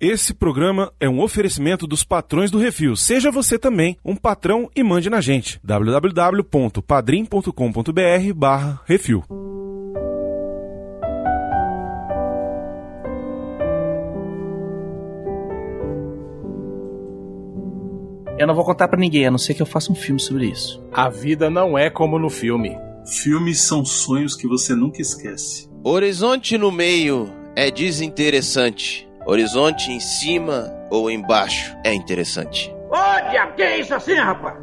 Esse programa é um oferecimento dos patrões do Refil. Seja você também um patrão e mande na gente. www.padrim.com.br barra Refil. Eu não vou contar pra ninguém, a não ser que eu faça um filme sobre isso. A vida não é como no filme. Filmes são sonhos que você nunca esquece. Horizonte no meio é desinteressante. Horizonte em cima ou embaixo é interessante. Ô, diabo, que é isso assim, rapaz?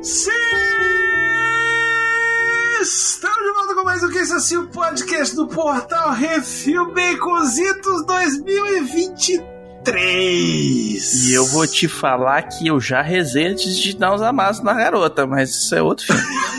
Sim! Estamos de volta com mais um Que Isso Assim, o podcast do portal Refil Baconzitos 2023. E eu vou te falar que eu já rezei antes de dar uns amassos na garota, mas isso é outro filme.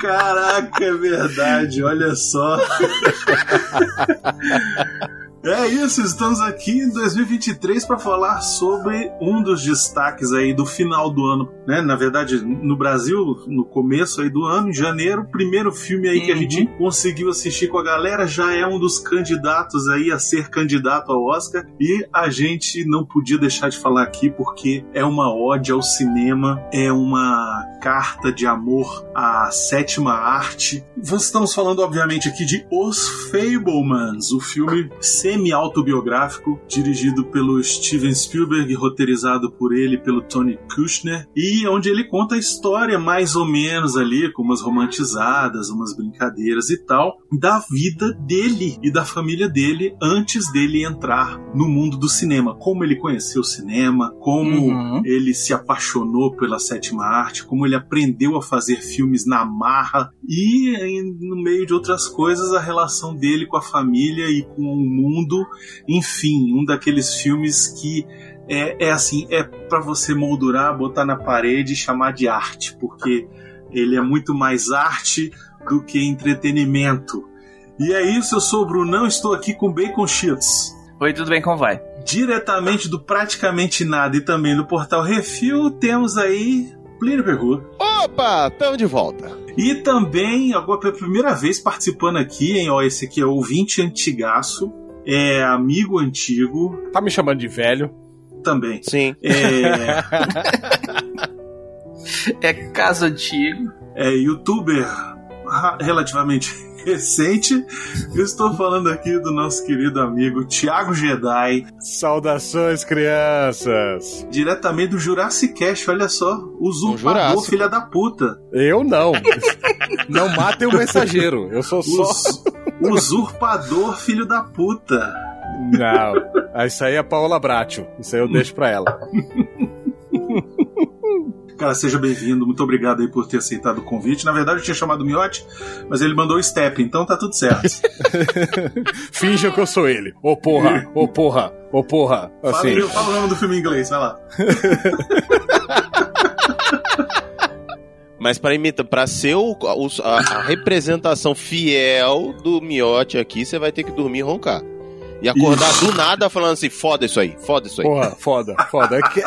Caraca, é verdade, olha só. É isso, estamos aqui em 2023 para falar sobre um dos destaques aí do final do ano, né? Na verdade, no Brasil, no começo aí do ano, em janeiro, o primeiro filme aí que a gente conseguiu assistir com a galera já é um dos candidatos aí a ser candidato ao Oscar e a gente não podia deixar de falar aqui porque é uma ode ao cinema, é uma carta de amor à sétima arte. Estamos falando, obviamente, aqui de Os Fablemans, o filme semi-autobiográfico dirigido pelo Steven Spielberg, roteirizado por ele pelo Tony Kushner, e onde ele conta a história mais ou menos ali, com umas romantizadas, umas brincadeiras e tal, da vida dele e da família dele antes dele entrar no mundo do cinema. Como ele conheceu o cinema, como Uhum. ele se apaixonou pela sétima arte, como ele aprendeu a fazer filmes na marra e, no meio de outras coisas, a relação dele com a família e com o mundo. Enfim, um daqueles filmes que é, é assim, é para você moldurar, botar na parede e chamar de arte, porque ele é muito mais arte do que entretenimento. E é isso, eu sou o Brunão, estou aqui com Bacon Cheats. Oi, tudo bem, como vai? Diretamente do Praticamente Nada e também do Portal Refil, temos aí Plínio Perru. Opa, tamo de volta. E também, agora pela primeira vez participando aqui, hein, ó, esse aqui é ouvinte antigaço, é amigo antigo Tá me chamando de velho? também. Sim. É, É caso antigo. é youtuber relativamente recente. Eu estou falando aqui do nosso querido amigo Thiago Jedi, Saudações, crianças! diretamente do Jurassic Cast, olha só, usurpador, Jurássico. filha da puta. Eu não. não matem o mensageiro. Eu sou só. Us- usurpador, filho da puta. Não. Isso aí é Paola Bracho. Isso aí eu deixo pra ela. Cara, seja bem-vindo. Muito obrigado aí por ter aceitado o convite. Na verdade, eu tinha chamado o Miotti, mas ele mandou o Step, então tá tudo certo. Finja que eu sou ele. Ô porra, ô porra, ô porra. Fala, Assim. aí, fala o nome do filme em inglês, vai lá. Mas pra imitar, pra ser o- o- a, a representação fiel do miote aqui, você vai ter que dormir e roncar. E acordar do nada falando assim, foda isso aí, foda isso aí. Porra, foda, foda. É que,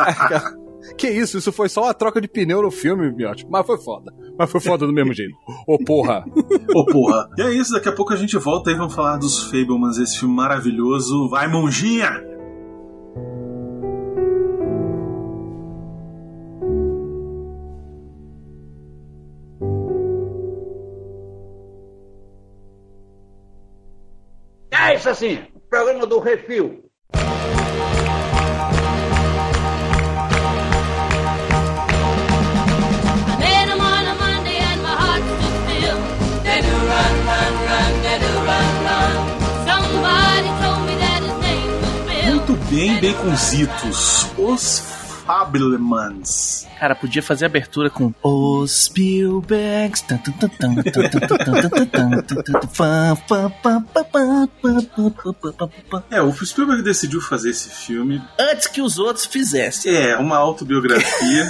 que isso? Isso foi só uma troca de pneu no filme, Miotti. Mas foi foda. Mas foi foda do mesmo jeito. Ô porra. Ô, porra. E é isso, daqui a pouco a gente volta e vamos falar dos Fablemans, esse filme maravilhoso. Vai, monjinha! É isso assim, programa do Refil. Muito bem, baconzitos. Os Fablemans. Cara, podia fazer abertura com Os Spielbergs. É, o Spielberg decidiu fazer esse filme antes que os outros fizessem. É, uma autobiografia.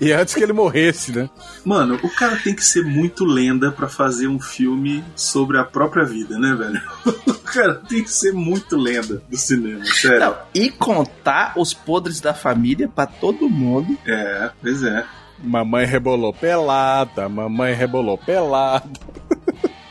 E antes que ele morresse, né? Mano, o cara tem que ser muito lenda pra fazer um filme sobre a própria vida, né, velho? O cara tem que ser muito lenda do cinema, sério. Não, e contar os podres da família pra todo mundo. É, pois é. Mamãe rebolou pelada, mamãe rebolou pelada.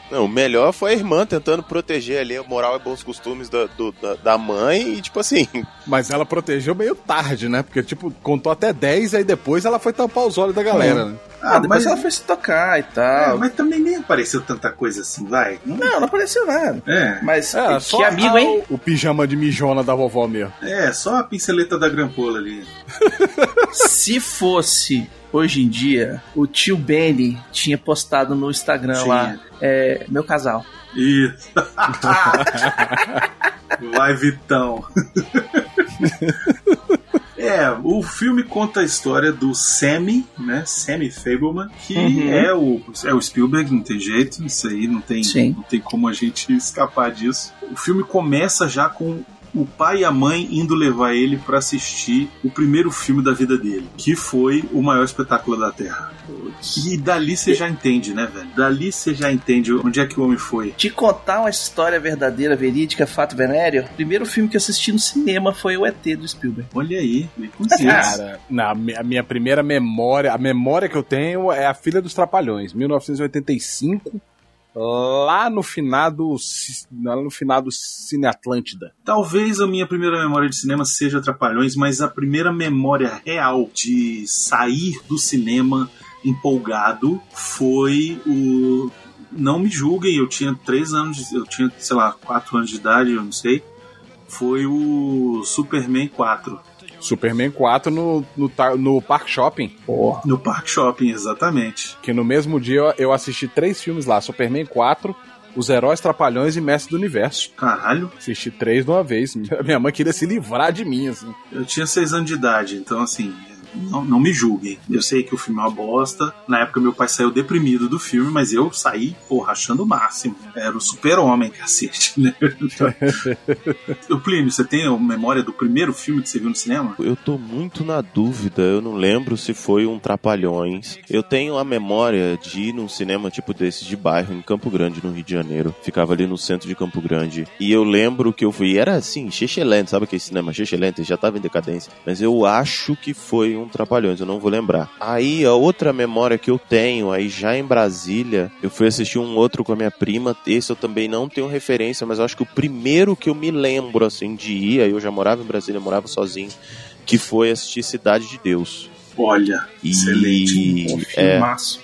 Não, o melhor foi a irmã tentando proteger ali a moral e bons costumes da, do- da, da mãe e, tipo assim, Mas ela protegeu meio tarde, né? Porque, tipo, contou até 10, aí depois ela foi tampar os olhos da galera, né? Ah, depois mas, ela foi se tocar e é, tal. mas também nem apareceu tanta coisa assim, vai. Não- Não, não apareceu nada. É, Mas É, que só amigo, a- hein? O pijama de mijona da vovó mesmo. é, só a pinceleta da grampola ali. Se fosse hoje em dia, o tio Benny tinha postado no Instagram Tinha. lá, é, meu casal. Isso. Vai, Vitão. É, o filme conta a história do Sammy, né? Sammy Fableman, que Uhum. é, o, é o Spielberg, não tem jeito, isso aí não tem, Sim. não tem como a gente escapar disso. O filme começa já com o pai e a mãe indo levar ele pra assistir o primeiro filme da vida dele, que foi o maior espetáculo da Terra. E dali você já entende, né, velho? Dali você já entende onde é que o homem foi. Te contar uma história verdadeira, verídica, fato venéreo. O primeiro filme que eu assisti no cinema foi o ET do Spielberg. Olha aí. Cara, na, a minha primeira memória, a memória que eu tenho é a Filha dos Trapalhões, 1985, lá no finado, lá no finado Cine Atlântida. Talvez a minha primeira memória de cinema seja Trapalhões, mas a primeira memória real de sair do cinema empolgado foi o. Não me julguem, eu tinha três anos, eu tinha, sei lá, quatro anos de idade, eu não sei. Foi o Superman 4. Superman 4 no, no, no Park Shopping, Porra. No Park Shopping, exatamente. que no mesmo dia eu, eu assisti três filmes lá, Superman 4, Os Heróis Trapalhões e Mestre do Universo. Caralho, Assisti três de uma vez. Minha mãe queria se livrar de mim, assim. eu tinha seis anos de idade, então assim. Não, não me julguem. Eu sei que o filme é uma bosta. Na época meu pai saiu deprimido do filme, mas eu saí, porra, achando o máximo. Era o super-homem, cacete, né? o Plínio, você tem a memória do primeiro filme que você viu no cinema? eu tô muito na dúvida. Eu não lembro se foi um Trapalhões. Eu tenho a memória de ir num cinema tipo desses de bairro, em Campo Grande, no Rio de Janeiro. Ficava ali no centro de Campo Grande. E eu lembro que eu fui. Era assim, Chechelente, sabe aquele cinema Chechelente? Já tava em decadência. Mas eu acho que foi um Trapalhões, eu não vou lembrar. Aí a outra memória que eu tenho, aí já em Brasília, eu fui assistir um outro com a minha prima. Esse eu também não tenho referência, mas acho que o primeiro que eu me lembro assim de ir, aí eu já morava em Brasília, morava sozinho, que foi assistir Cidade de Deus. Olha, E, excelente. Um é,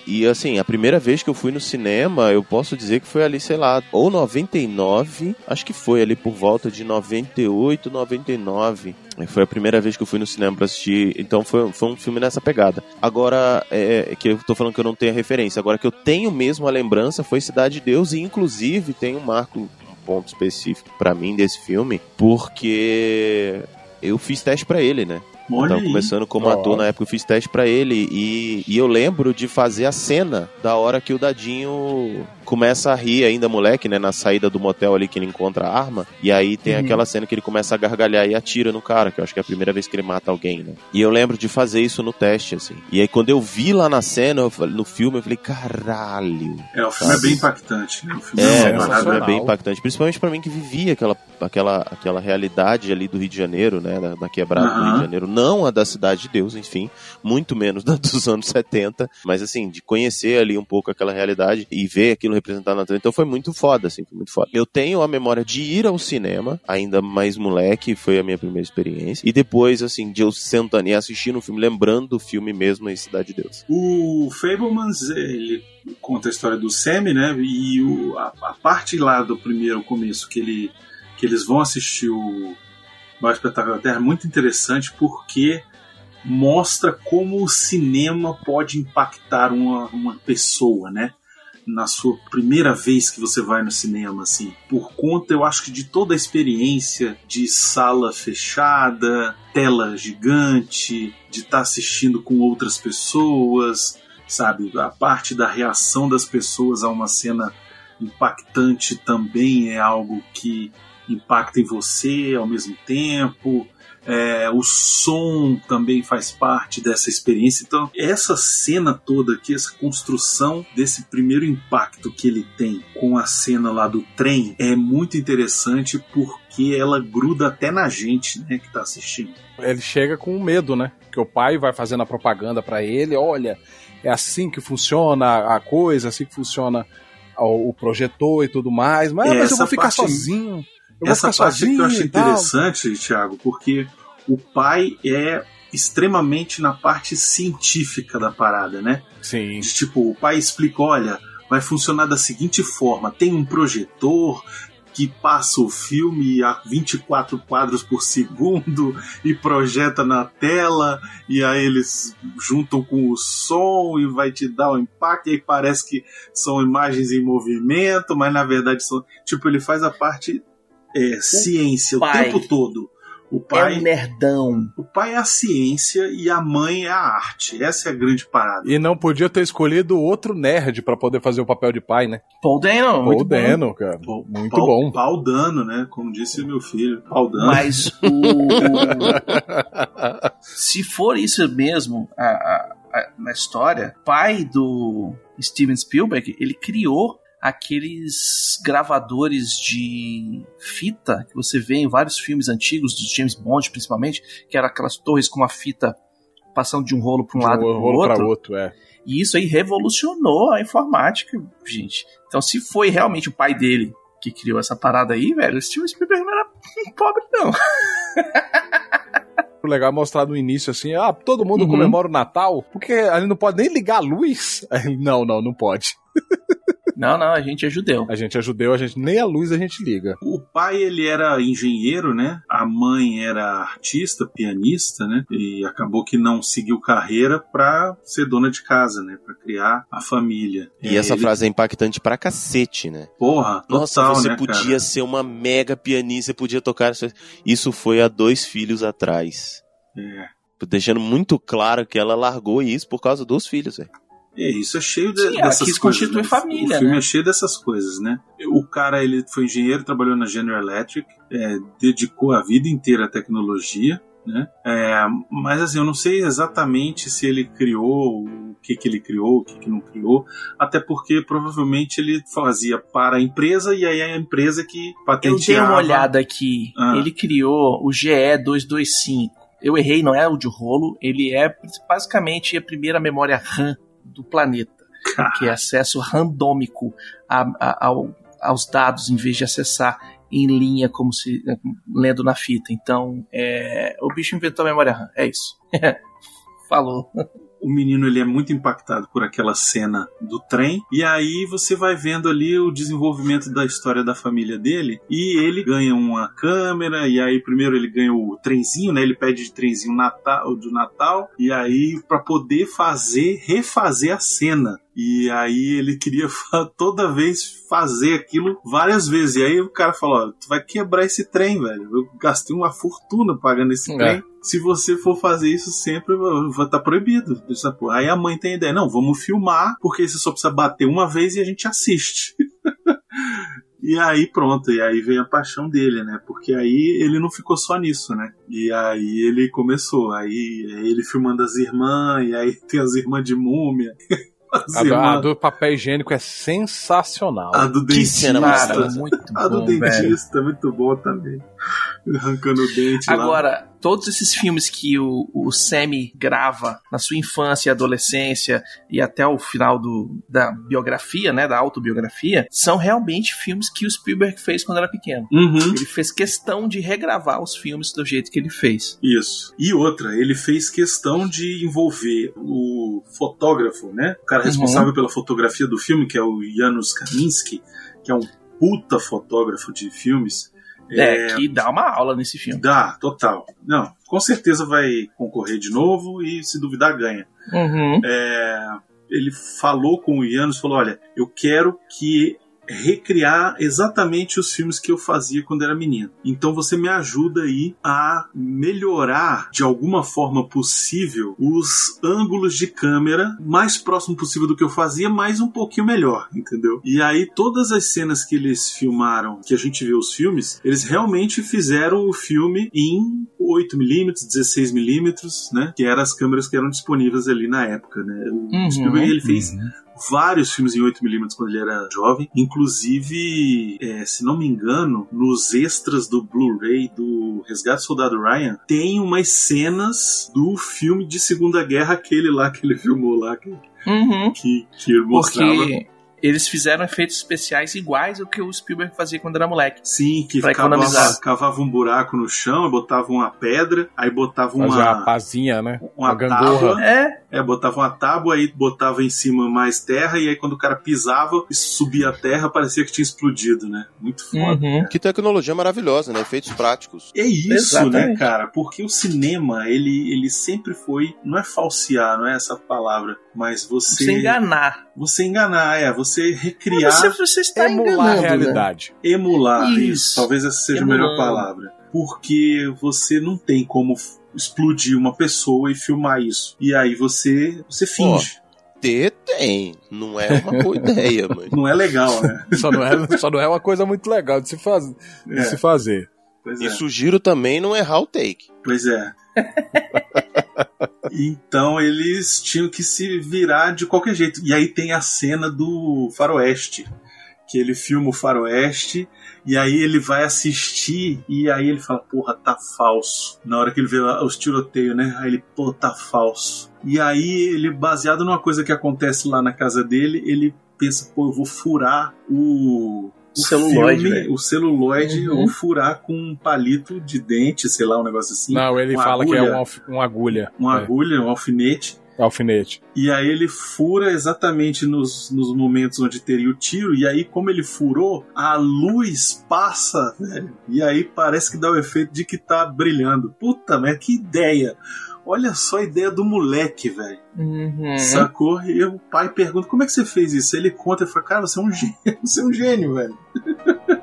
e assim, a primeira vez que eu fui no cinema, eu posso dizer que foi ali, sei lá, ou 99, acho que foi ali por volta de 98, 99. Foi a primeira vez que eu fui no cinema pra assistir, então foi, foi um filme nessa pegada. Agora, é, é que eu tô falando que eu não tenho a referência, agora que eu tenho mesmo a lembrança foi Cidade de Deus, e inclusive tem um marco, um ponto específico pra mim desse filme, porque eu fiz teste pra ele, né? Eu Olha tava aí. começando como Ó. ator na época, eu fiz teste pra ele e, e eu lembro de fazer a cena da hora que o Dadinho começa a rir ainda, moleque, né? Na saída do motel ali que ele encontra a arma. E aí tem aquela cena que ele começa a gargalhar e atira no cara, que eu acho que é a primeira vez que ele mata alguém, né? E eu lembro de fazer isso no teste, assim. E aí quando eu vi lá na cena, falei- no filme, eu falei, caralho. É, o filme é bem impactante, né? O filme É, uma o filme é bem impactante, principalmente pra mim que vivia aquela, aquela, aquela realidade ali do Rio de Janeiro, né, da, da quebrada do Rio de Janeiro, não a da Cidade de Deus, enfim, muito menos da dos anos 70, mas assim, de conhecer ali um pouco aquela realidade e ver aquilo representado na tela, então foi muito foda, assim, foi muito foda. Eu tenho a memória de ir ao cinema, ainda mais moleque, foi a minha primeira experiência, e depois, assim, de eu sentando e assistindo o filme, lembrando do filme mesmo em Cidade de Deus. O Fablemans, ele conta a história do Sammy, né? E o- a, a parte lá do primeiro começo que, ele, que eles vão assistir o Maior Espetáculo da Terra é muito interessante porque mostra como o cinema pode impactar uma, uma pessoa, né? Na sua primeira vez que você vai no cinema, assim, por conta, eu acho que de toda a experiência de sala fechada, tela gigante, de estar assistindo com outras pessoas, sabe? A parte da reação das pessoas a uma cena impactante também é algo que impacta em você ao mesmo tempo. É, o som também faz parte dessa experiência. Então, essa cena toda aqui, essa construção desse primeiro impacto que ele tem com a cena lá do trem é muito interessante porque ela gruda até na gente, né, que tá assistindo. Ele chega com medo, né? Que o pai vai fazendo a propaganda pra ele, olha, é assim que funciona a coisa, assim que funciona o, projetor e tudo mais. Mas, É, mas eu vou ficar parte- sozinho. Eu Essa parte sozinho que eu acho tal. interessante, Thiago, porque o pai é extremamente na parte científica da parada, né? Sim. De, Tipo, o pai explica, olha, vai funcionar da seguinte forma: tem um projetor que passa o filme a 24 quadros por segundo e projeta na tela, e aí eles juntam com o som e vai te dar um impacto, e aí parece que são imagens em movimento, mas na verdade são. Tipo, ele faz a parte é, ciência pai o tempo todo. O É pai, um nerdão. o pai é a ciência e a mãe é a arte. Essa é a grande parada. E não podia ter escolhido outro nerd pra poder fazer o papel de pai, né? Paul Dano, Ou muito o bom. Dano, cara. Muito pau, bom. Pau dano, né? Como disse meu filho. Pau dano. Mas o, se for isso mesmo a- a- a- na história, pai do Steven Spielberg, ele criou aqueles gravadores de fita que você vê em vários filmes antigos, dos James Bond principalmente, que eram aquelas torres com uma fita passando de um rolo para um De lado um para outro. outro, é. E isso aí revolucionou a informática, gente. Então, se foi realmente o pai dele que criou essa parada aí, velho, o Steven Spielberg não era pobre, não. O legal é mostrar no início assim, ah, todo mundo Uhum. comemora o Natal, porque ele não pode nem ligar a luz. Não, não, não pode. Não, não, a gente é judeu. A gente é judeu, a gente nem a luz a gente liga. O pai, ele era engenheiro, né? A mãe era artista, pianista, né? E acabou que não seguiu carreira pra ser dona de casa, né? Pra criar a família. E É, essa ele- frase é impactante pra cacete, né? Porra, Nossa, total, você né, podia cara? ser uma mega pianista, você podia tocar. isso- Isso foi há dois filhos atrás. É. Deixando muito claro que ela largou isso por causa dos filhos, velho. É, isso é cheio de, Sim, ela dessas quis coisas. constituir né? família, O filme né? é cheio dessas coisas, né? O cara, ele foi engenheiro, trabalhou na General Electric, é, dedicou a vida inteira à tecnologia, né? É, mas assim, eu não sei exatamente se ele criou, o que que ele criou, o que que não criou, até porque provavelmente ele fazia para a empresa e aí a empresa que Eu patenteava... dei uma olhada aqui. Ah. Ele criou o GE225. Eu errei, não é o de rolo. Ele é basicamente a primeira memória RAM do planeta, que é acesso randômico a- a- ao- aos dados em vez de acessar em linha como se lendo na fita. Então, é, o bicho inventou a memória RAM. É isso. Falou. O menino ele é muito impactado por aquela cena do trem e aí você vai vendo ali o desenvolvimento da história da família dele e ele ganha uma câmera e aí primeiro ele ganha o trenzinho, né? Ele pede de trenzinho Natal, do Natal e aí para poder fazer refazer a cena e aí ele queria toda vez fazer aquilo várias vezes. E aí o cara falou: ó, tu vai quebrar esse trem, velho. Eu gastei uma fortuna pagando esse É. trem. Se você for fazer isso sempre, vai estar proibido. Essa porra. Aí a mãe tem a ideia: não, vamos filmar, porque você só precisa bater uma vez e a gente assiste. E aí pronto, e aí veio a paixão dele, né? Porque aí ele não ficou só nisso, né? E aí ele começou, aí ele filmando as irmãs, e aí tem as irmãs de múmia. A, do- a do papel higiênico é sensacional. a do Que dentista. cena Cara, muito A do bom, velho. dentista, muito bom também. Arrancando o dente lá. Agora, todos esses filmes que o, o Sammy grava na sua infância e adolescência e até o final do, da biografia, né, da autobiografia, são realmente filmes que o Spielberg fez quando era pequeno. Uhum. Ele fez questão de regravar os filmes do jeito que ele fez. Isso. E outra, ele fez questão de envolver o fotógrafo, né? O cara Uhum. responsável pela fotografia do filme, que é o Janusz Kaminski, que é um puta fotógrafo de filmes. É, que dá uma aula nesse filme. Dá, total. Não, com certeza vai concorrer de novo e se duvidar ganha. Uhum. É, ele falou com o Janusz, falou, olha, eu quero que recriar exatamente os filmes que eu fazia quando era menino. Então você me ajuda aí a melhorar de alguma forma possível os ângulos de câmera mais próximo possível do que eu fazia, mas um pouquinho melhor, entendeu? E aí todas as cenas que eles filmaram, que a gente vê os filmes, eles realmente fizeram o filme em 8mm, 16mm, né? Que eram as câmeras que eram disponíveis ali na época, né? O Uhum. Spielberg ele fez vários filmes em 8mm quando ele era jovem. Inclusive, é, se não me engano, nos extras do Blu-ray do Resgate do Soldado Ryan, tem umas cenas do filme de Segunda Guerra, aquele lá que ele filmou lá, que, Uhum. que, que ele mostrava. Porque eles fizeram efeitos especiais iguais ao que o Spielberg fazia quando era moleque. Sim, que Pra cavava, economizar. cavava um buraco no chão, botava uma pedra, aí botava uma uma, pazinha, né? uma Uma gangorra. tábua. É, É, botava uma tábua, aí botava em cima mais terra, e aí quando o cara pisava, subia a terra, parecia que tinha explodido, né? Muito foda. Uhum. Que tecnologia maravilhosa, né? Efeitos práticos. É isso, Exatamente. né, cara? Porque o cinema, ele, ele sempre foi. Não é falsear, não é essa palavra, mas você. você enganar. Você enganar, é. Você recriar, Você, você está Emular a né? realidade. emular. Isso. Isso. Talvez essa seja a melhor palavra. Porque você não tem como explodir uma pessoa e filmar isso. E aí você, você finge. Ter tem. Não é uma boa ideia, mas. Não é legal, né? Só não, é, só não é uma coisa muito legal de se, faz, de É. se fazer. Pois E é. sugiro também não errar o take. Pois é. então eles tinham que se virar de qualquer jeito. E aí tem a cena do Faroeste. Que ele filma o Faroeste e aí ele vai assistir e aí ele fala, porra, tá falso. Na hora que ele vê os tiroteios, né? Aí ele, pô, tá falso. E aí ele, baseado numa coisa que acontece lá na casa dele, ele pensa, pô, eu vou furar o. O Celuloide, filme, o celuloide, Uhum. vou furar com um palito de dente, sei lá, um negócio assim Não, ele fala que é agulha. uma, uma agulha. uma É, agulha, um alfinete. alfinete. E aí ele fura exatamente nos, nos momentos onde teria o tiro. E aí, como ele furou, a luz passa, velho. E aí parece que dá o efeito de que tá brilhando. Puta merda, que ideia! Olha só a ideia do moleque, velho. Uhum. Sacou? E o pai pergunta: como é que você fez isso? Ele conta e fala: cara, você é um gênio, você é um gênio, velho.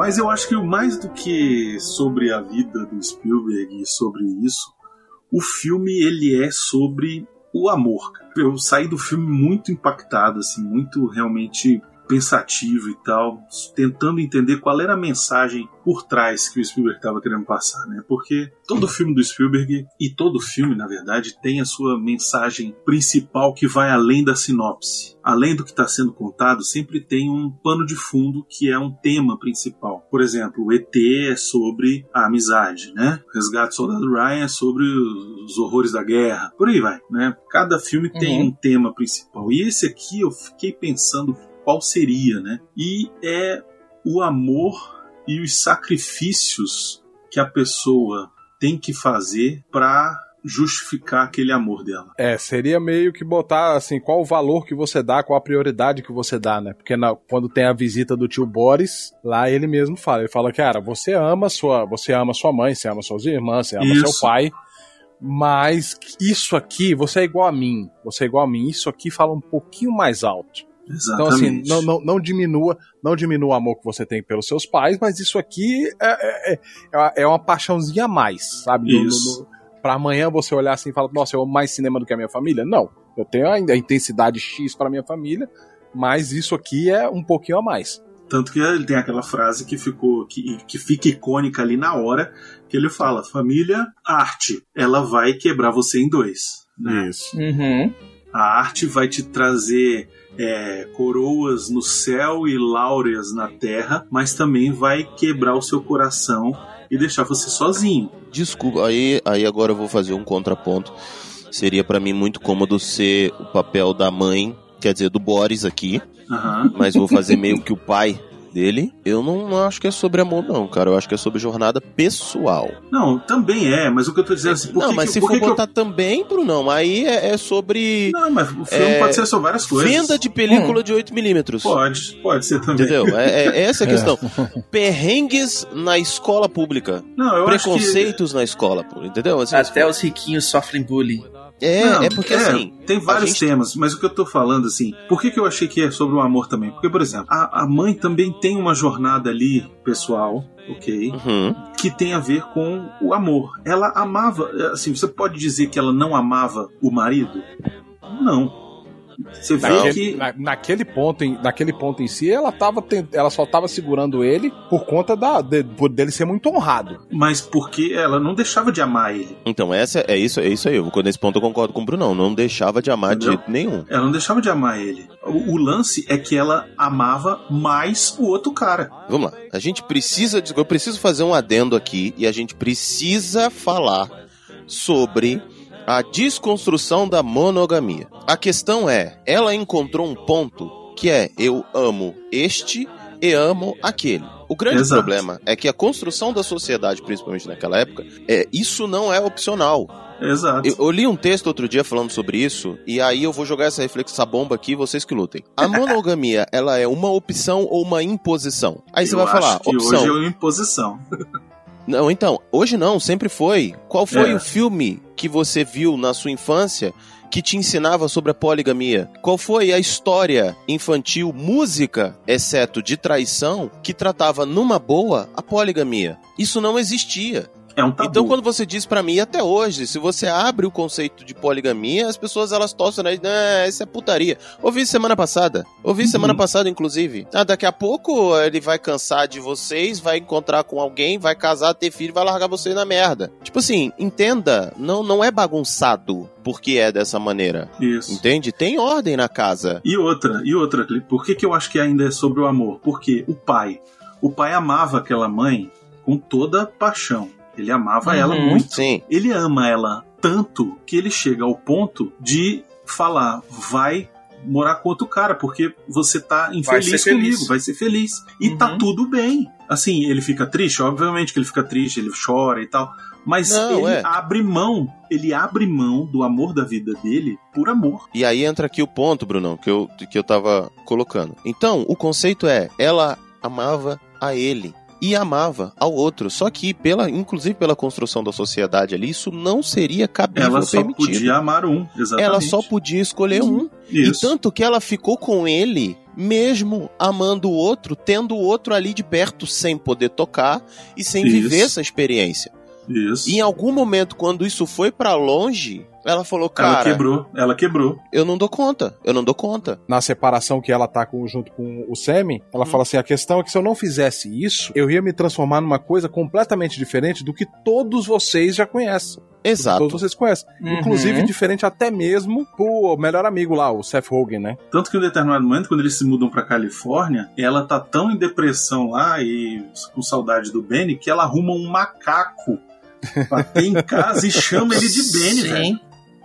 Mas eu acho que mais do que sobre a vida do Spielberg e sobre isso, o filme ele é sobre o amor. Eu saí do filme muito impactado, assim, muito realmente pensativo e tal, tentando entender qual era a mensagem por trás que o Spielberg estava querendo passar, né? Porque todo filme do Spielberg e todo filme, na verdade, tem a sua mensagem principal que vai além da sinopse. Além do que está sendo contado, sempre tem um pano de fundo que é um tema principal. Por exemplo, o ET é sobre a amizade, né? O Resgate do Soldado Ryan é sobre os horrores da guerra. Por aí vai, né? Cada filme tem Uhum. um tema principal. E esse aqui eu fiquei pensando qual seria, né? E é o amor e os sacrifícios que a pessoa tem que fazer para justificar aquele amor dela. É, seria meio que botar assim, qual o valor que você dá, qual a prioridade que você dá, né? Porque na- quando tem a visita do tio Boris, lá ele mesmo fala, ele fala, cara, você ama sua, você ama sua mãe, você ama suas irmãs, você ama Isso. seu pai, mas isso aqui, você é igual a mim, você é igual a mim, isso aqui fala um pouquinho mais alto. Então, assim, Exatamente. não, não, não diminua não diminua o amor que você tem pelos seus pais, mas isso aqui é, é, é, é uma paixãozinha a mais, sabe? No- no- Pra amanhã você olhar assim e falar, nossa, eu amo mais cinema do que a minha família? Não. Eu tenho ainda a intensidade X para minha família, mas isso aqui é um pouquinho a mais. Tanto que ele tem aquela frase que ficou que, que fica icônica ali na hora, que ele fala: família, arte, ela vai quebrar você em dois. Né? Isso. Uhum. A arte vai te trazer é, coroas no céu e láureas na terra, mas também vai quebrar o seu coração e deixar você sozinho. Desculpa, aí, aí agora eu vou fazer um contraponto. Seria pra mim muito cômodo ser o papel da mãe, quer dizer, do Boris aqui, Aham. mas vou fazer meio que o pai dele. Eu não, não acho que é sobre amor, não, cara. Eu acho que é sobre jornada pessoal. Não, também é, mas o que eu tô dizendo é assim, por não, que mas que, se for que que eu- botar também, Brunão, aí é, é sobre Não, mas o filme É, pode ser sobre várias coisas. venda de película de 8mm. Pode, pode ser também. Entendeu? É, é essa a questão. Perrengues na escola pública. Não, eu acho que- Preconceitos na escola, pô, entendeu? Assim, Até os riquinhos sofrem bullying. É, Não, é porque assim. Tem vários gente- temas, mas o que eu tô falando, assim, por que, que eu achei que é sobre o amor também? Porque, por exemplo, a, a mãe também tem uma jornada ali, pessoal, ok? Uhum. Que tem a ver com o amor. Ela amava, assim, você pode dizer que ela não amava o marido? Não. Você vê Naquele, que. na- naquele, ponto em, naquele ponto em si, ela, tava, ela só tava segurando ele por conta da, de- dele ser muito honrado. Mas porque ela não deixava de amar ele. Então, essa, é, isso, é isso aí. Eu, nesse ponto eu concordo com o Brunão. Não deixava de amar de Entendeu? jeito nenhum. Ela não deixava de amar ele. O, o lance é que ela amava mais o outro cara. Vamos lá. A gente precisa. de- Eu preciso fazer um adendo aqui e a gente precisa falar sobre a desconstrução da monogamia. A questão é, ela encontrou um ponto que é eu amo este e amo aquele. O grande Exato. problema é que a construção da sociedade, principalmente naquela época, é isso não é opcional. Exato. Eu, eu li um texto outro dia falando sobre isso, e aí eu vou jogar essa reflexão bomba aqui, vocês que lutem. A monogamia, ela é uma opção ou uma imposição? Aí você Eu vai falar, opção. hoje é uma imposição. Não, então, hoje não, sempre foi. Qual foi É. o filme que você viu na sua infância que te ensinava sobre a poligamia? Qual foi a história infantil, música, exceto de traição, que tratava numa boa a poligamia? Isso não existia. É um tabu. Então, quando você diz pra mim, até hoje, se você abre o conceito de poligamia, as pessoas elas torcem, né? Ah, isso é putaria. Ouvi semana passada. Ouvi isso semana Uhum. passada, inclusive. Ah, daqui a pouco ele vai cansar de vocês, vai encontrar com alguém, vai casar, ter filho, vai largar vocês na merda. Tipo assim, entenda, não, não é bagunçado porque é dessa maneira. Isso. Entende? Tem ordem na casa. E outra, e outra, por que, que eu acho que ainda é sobre o amor? Porque o pai, o pai amava aquela mãe com toda paixão. Ele amava ela Uhum. muito. Sim. Ele ama ela tanto que ele chega ao ponto de falar: vai morar com outro cara, porque você tá infeliz feliz. comigo, vai ser feliz. E tá Uhum. tudo bem. Assim, ele fica triste, obviamente que ele fica triste, ele chora e tal. Mas Não, ele é. abre mão, ele abre mão do amor da vida dele por amor. E aí entra aqui o ponto, Brunão, que eu, que eu tava colocando. Então, o conceito é, ela amava a ele e amava ao outro. Só que, pela, inclusive pela construção da sociedade ali, isso não seria cabível Ela só permitido. podia amar um, exatamente. ela só podia escolher um. Isso. E tanto que ela ficou com ele, mesmo amando o outro, tendo o outro ali de perto, sem poder tocar e sem Isso. viver essa experiência. Isso. E em algum momento, quando isso foi pra longe, ela falou, ela cara, quebrou, ela quebrou. eu não dou conta, eu não dou conta. Na separação que ela tá com- junto com o Sammy, ela fala assim: a questão é que se eu não fizesse isso, eu ia me transformar numa coisa completamente diferente do que todos vocês já conhecem. Exato. Todos vocês conhecem. Uhum. Inclusive, diferente até mesmo pro melhor amigo lá, o Seth Rogen, né? Tanto que em um determinado momento, quando eles se mudam pra Califórnia, ela tá tão em depressão lá e com saudade do Benny que ela arruma um macaco pra ter em casa e chama ele de Benny, velho.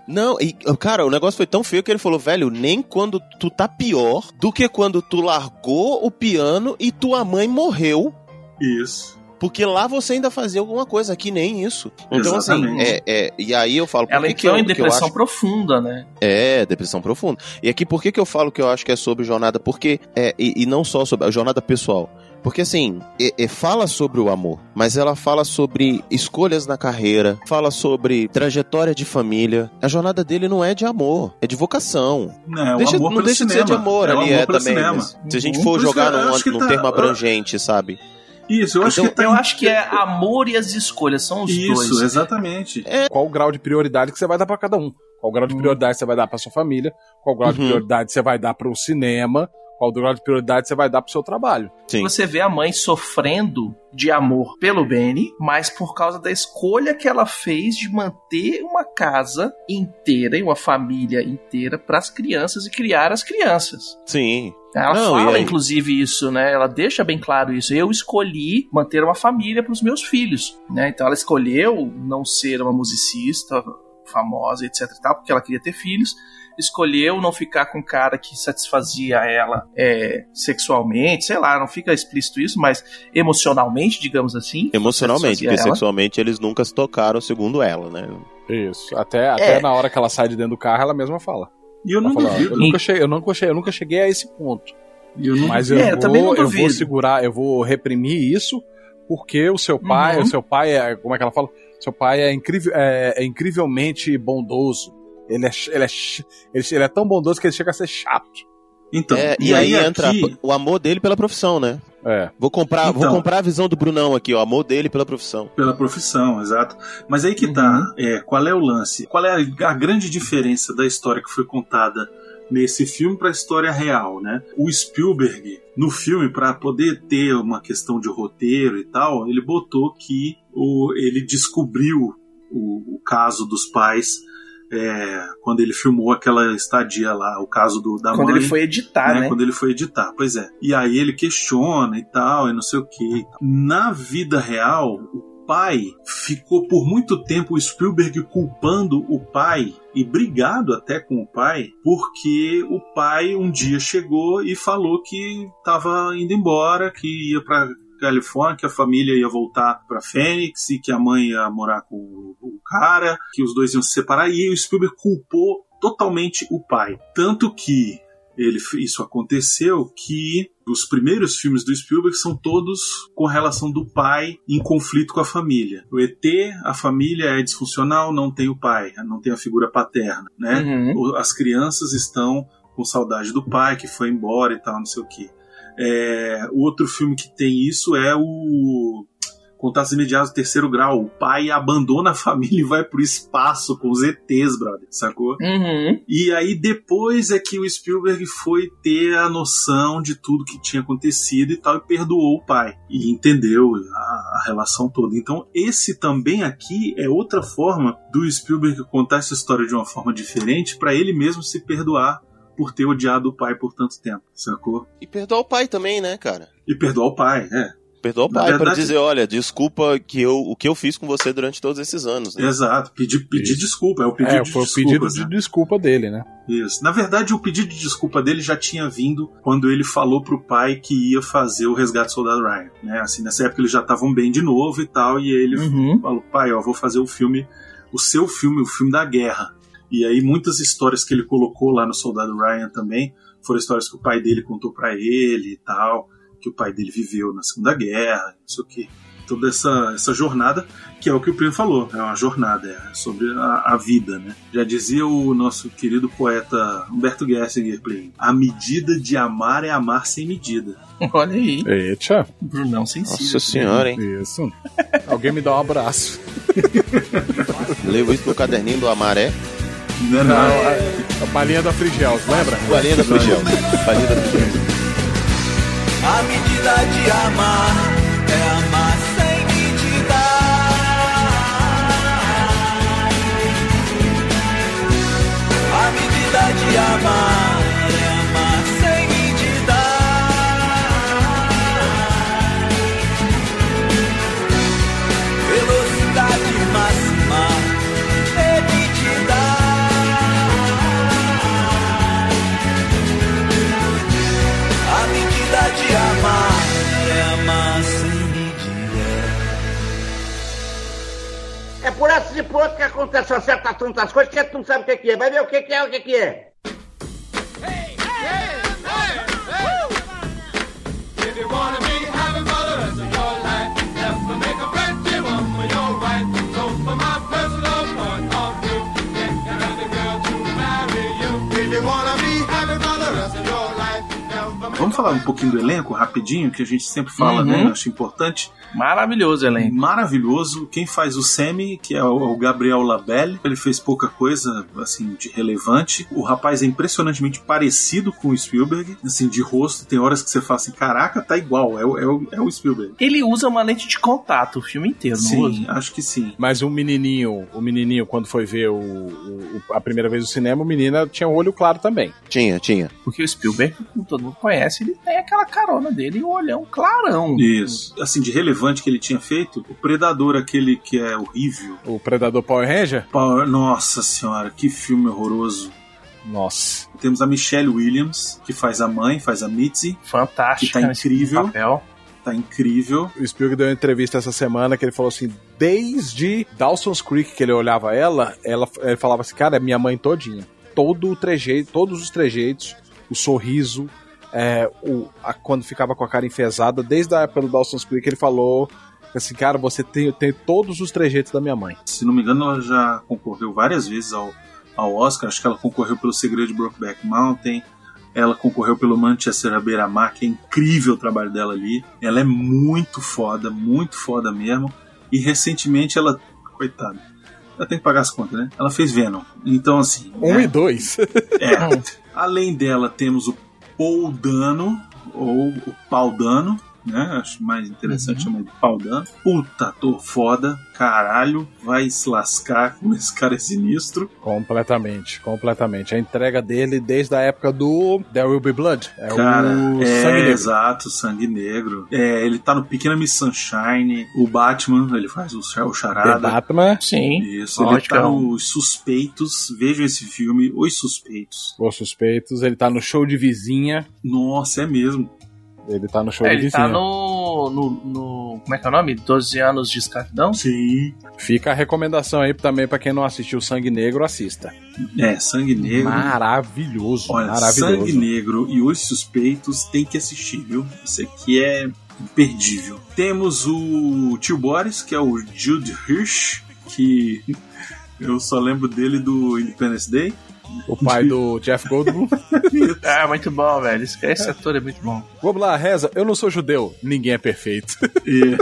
Não, e, cara, o negócio foi tão feio que ele falou, velho, nem quando tu tá pior do que quando tu largou o piano e tua mãe morreu. Isso. Porque lá você ainda fazia alguma coisa, aqui nem isso. Então, Exatamente. assim, é, é, e aí eu falo, por Ela que que entrou eu, em que eu depressão acho- profunda, né? É, depressão profunda. E aqui, por que, que eu falo que eu acho que é sobre jornada? Porque, é, e, e não só sobre a jornada pessoal. Porque, assim, é- é, fala sobre o amor, mas ela fala sobre escolhas na carreira, fala sobre trajetória de família. A jornada dele não é de amor, é de vocação. Não, Deixa- o amor não pelo deixa de ser cinema. de amor é ali, amor é também. cinema. mas se a gente Uhum. for jogar que num, que num tá- termo abrangente, sabe? Isso, eu acho Então, que tá Eu acho que é amor e as escolhas, são os Isso, dois. exatamente. Qual o grau de prioridade que você vai dar pra cada um? Qual o grau de prioridade você vai dar pra sua família? Qual o grau de Uhum. prioridade você vai dar pro cinema? Qual grau de prioridade você vai dar pro seu trabalho. Sim. Você vê a mãe sofrendo de amor pelo Benny, mas por causa da escolha que ela fez de manter uma casa inteira e uma família inteira para as crianças e criar as crianças. Sim. Ela Não, fala, inclusive, isso, né? Ela deixa bem claro isso. Eu escolhi manter uma família para os meus filhos, né? Então ela escolheu não ser uma musicista famosa, etc e tal, porque ela queria ter filhos. Escolheu não ficar com um cara que satisfazia ela é, sexualmente, sei lá, não fica explícito isso, mas emocionalmente, digamos assim. Emocionalmente, porque ela. sexualmente eles nunca se tocaram, segundo ela, né? Isso. Até, até É. na hora que ela sai de dentro do carro, ela mesma fala. E eu não fala, duvido. eu, nunca cheguei, eu, nunca cheguei, eu nunca cheguei a esse ponto. Eu não Mas eu, É, eu também não vou, eu vou duvido. segurar, eu vou reprimir isso, porque o seu pai, Uhum. o seu pai é, como é que ela fala? Seu pai é, incrível, é, é incrivelmente bondoso. Ele é, ele, é, ele, ele é tão bondoso que ele chega a ser chato. Então, É, e, aí, entra aqui- o amor dele pela profissão, né? É. Vou comprar, vou Então. comprar a visão do Brunão aqui, ó. Amor dele pela profissão. Pela profissão, exato. Mas aí que tá, é, qual é o lance? Qual é a, a grande diferença da história que foi contada nesse filme para a história real, né? O Spielberg, no filme, para poder ter uma questão de roteiro e tal, ele botou que o, ele descobriu o, o caso dos pais é, quando ele filmou aquela estadia lá, o caso do, da Quando mãe ele foi editar, né? Quando ele foi editar, pois é. E aí ele questiona e tal, e não sei o que. Na vida real, o pai ficou por muito tempo o Spielberg culpando o pai e brigado até com o pai, porque o pai um dia chegou e falou que estava indo embora, que ia para Califórnia, que a família ia voltar para Fênix e que a mãe ia morar com o cara, que os dois iam se separar e o Spielberg culpou totalmente o pai. Tanto que ele, isso aconteceu que os primeiros filmes do Spielberg são todos com relação do pai em conflito com a família. O ET, a família é disfuncional, não tem o pai, não tem a figura paterna, né? Uhum. As crianças estão com saudade do pai que foi embora e tal, não sei o que. o outro filme que tem isso é o Contatos Imediatos do Terceiro Grau. O pai abandona a família e vai pro espaço com os ETs, brother, sacou? Uhum. E aí depois é que o Spielberg foi ter a noção de tudo que tinha acontecido e tal, e perdoou o pai. E entendeu a, a relação toda. Então, esse também aqui é outra forma do Spielberg contar essa história de uma forma diferente para ele mesmo se perdoar por ter odiado o pai por tanto tempo, sacou? E perdoar o pai também, né, cara? E perdoar o pai, é. Perdoar o pai pra verdade- dizer, olha, desculpa que eu, o que eu fiz com você durante todos esses anos. Né? Exato, pedir, Isso. desculpa, é o pedido é, de foi o desculpas, pedido né? de desculpa dele, né? Isso. Na verdade, o pedido de desculpa dele já tinha vindo quando ele falou pro pai que ia fazer o resgate do soldado Ryan. Né? Assim, nessa época eles já estavam bem de novo e tal, e ele Uhum. falou, pai, ó, vou fazer o filme, o seu filme, o filme da guerra. E aí muitas histórias que ele colocou lá no Soldado Ryan também foram histórias que o pai dele contou pra ele e tal, que o pai dele viveu na Segunda Guerra, não sei o que. Toda essa, essa jornada, que é o que o Primo falou, é uma jornada, é sobre a, a vida, né? Já dizia o nosso querido poeta Humberto Gessinger, Play, a medida de amar é amar sem medida. Olha aí. Eita, Brunão sensível. Nossa senhora, hein? isso. Alguém me dá um abraço. Levo isso no caderninho do Amaré. Não, é Não, não, a, a balinha da Frigels, lembra? Balinha da Frigel. Balinha da Frigel. A medida de amar é amar sem medida. A medida de amar É por e por outras que acontece uma certa tantas coisas que tu não sabe o que que é. Vai ver o que que é, o que que é. Vamos falar um pouquinho do elenco rapidinho, que a gente sempre fala, Uhum. né? Eu acho importante. Maravilhoso, elenco. Maravilhoso. Quem faz o Sammy, que é o o Gabriel Labelle, ele fez pouca coisa, assim, de relevante. O rapaz é impressionantemente parecido com o Spielberg, assim, de rosto. Tem horas que você fala assim, caraca, tá igual, é, o- é, o, é o Spielberg. Ele usa uma lente de contato o filme inteiro, não usa? Sim, acho que sim. Mas o menininho, o menininho, quando foi ver o, o- o- a primeira vez no cinema, o menino tinha o olho claro também. Tinha, tinha. Porque o Spielberg, todo mundo conhece, ele tem aquela carona dele e o olhão clarão. Isso. Assim, de relevante que ele tinha feito, o Predador, aquele que é horrível. O Predador Power Ranger? Power- Nossa senhora, que filme horroroso. Nossa. Temos a Michelle Williams, que faz a mãe, faz a Mitzi. Fantástico. Que tá incrível. Papel. Tá incrível. O Spielberg deu uma entrevista essa semana que ele falou assim: desde Dawson's Creek que ele olhava ela, ela ele falava assim, cara, é minha mãe todinha. Todo o trejeito, todos os trejeitos, o sorriso, é, o, a- quando ficava com a cara enfesada, desde a época do Dawson's Creek, ele falou assim, cara, você tem, tem todos os trejeitos da minha mãe. Se não me engano, ela já concorreu várias vezes ao, ao Oscar. Acho que ela concorreu pelo Segredo de Brokeback Mountain. Ela concorreu pelo Manchester à beira-mar, que é incrível o trabalho dela ali. Ela é muito foda, muito foda mesmo. E recentemente ela. Coitada. Ela tem que pagar as contas, né? Ela fez Venom. Então, assim. Um é, e dois. é. Além dela, temos o Paul Dano, ou o Paul Dano, né? Acho mais interessante chamar de Paul Dano. Puta ator foda, caralho, vai se lascar como esse cara é sinistro. completamente, completamente. A entrega dele desde a época do There Will Be Blood. É Cara, o é, Sangue Negro. exato, Sangue Negro. É, ele tá no Pequena Miss Sunshine, o Batman, ele faz o, o The Charada. Batman, Sim. Isso, ele Lógico, tá nos Suspeitos, vejam esse filme, Os Suspeitos. Os Suspeitos, ele tá no show de vizinha. Nossa, é mesmo. Ele tá no show É, ele vizinha. tá no, no, no- Como é que é o nome? 12 anos de escravidão? Sim. Fica a recomendação aí também pra quem não assistiu Sangue Negro, assista. É, Sangue Negro. Maravilhoso, Olha, maravilhoso. Sangue Negro e Os Suspeitos tem que assistir, viu? Isso aqui é imperdível. Temos o tio Boris, que é o Jude Hirsch, que eu só lembro dele do Independence Day. O pai do Jeff Goldblum. Ah, muito bom, velho. Esse, esse ator é muito bom. Vamos lá, reza. Eu não sou judeu. Ninguém é perfeito. E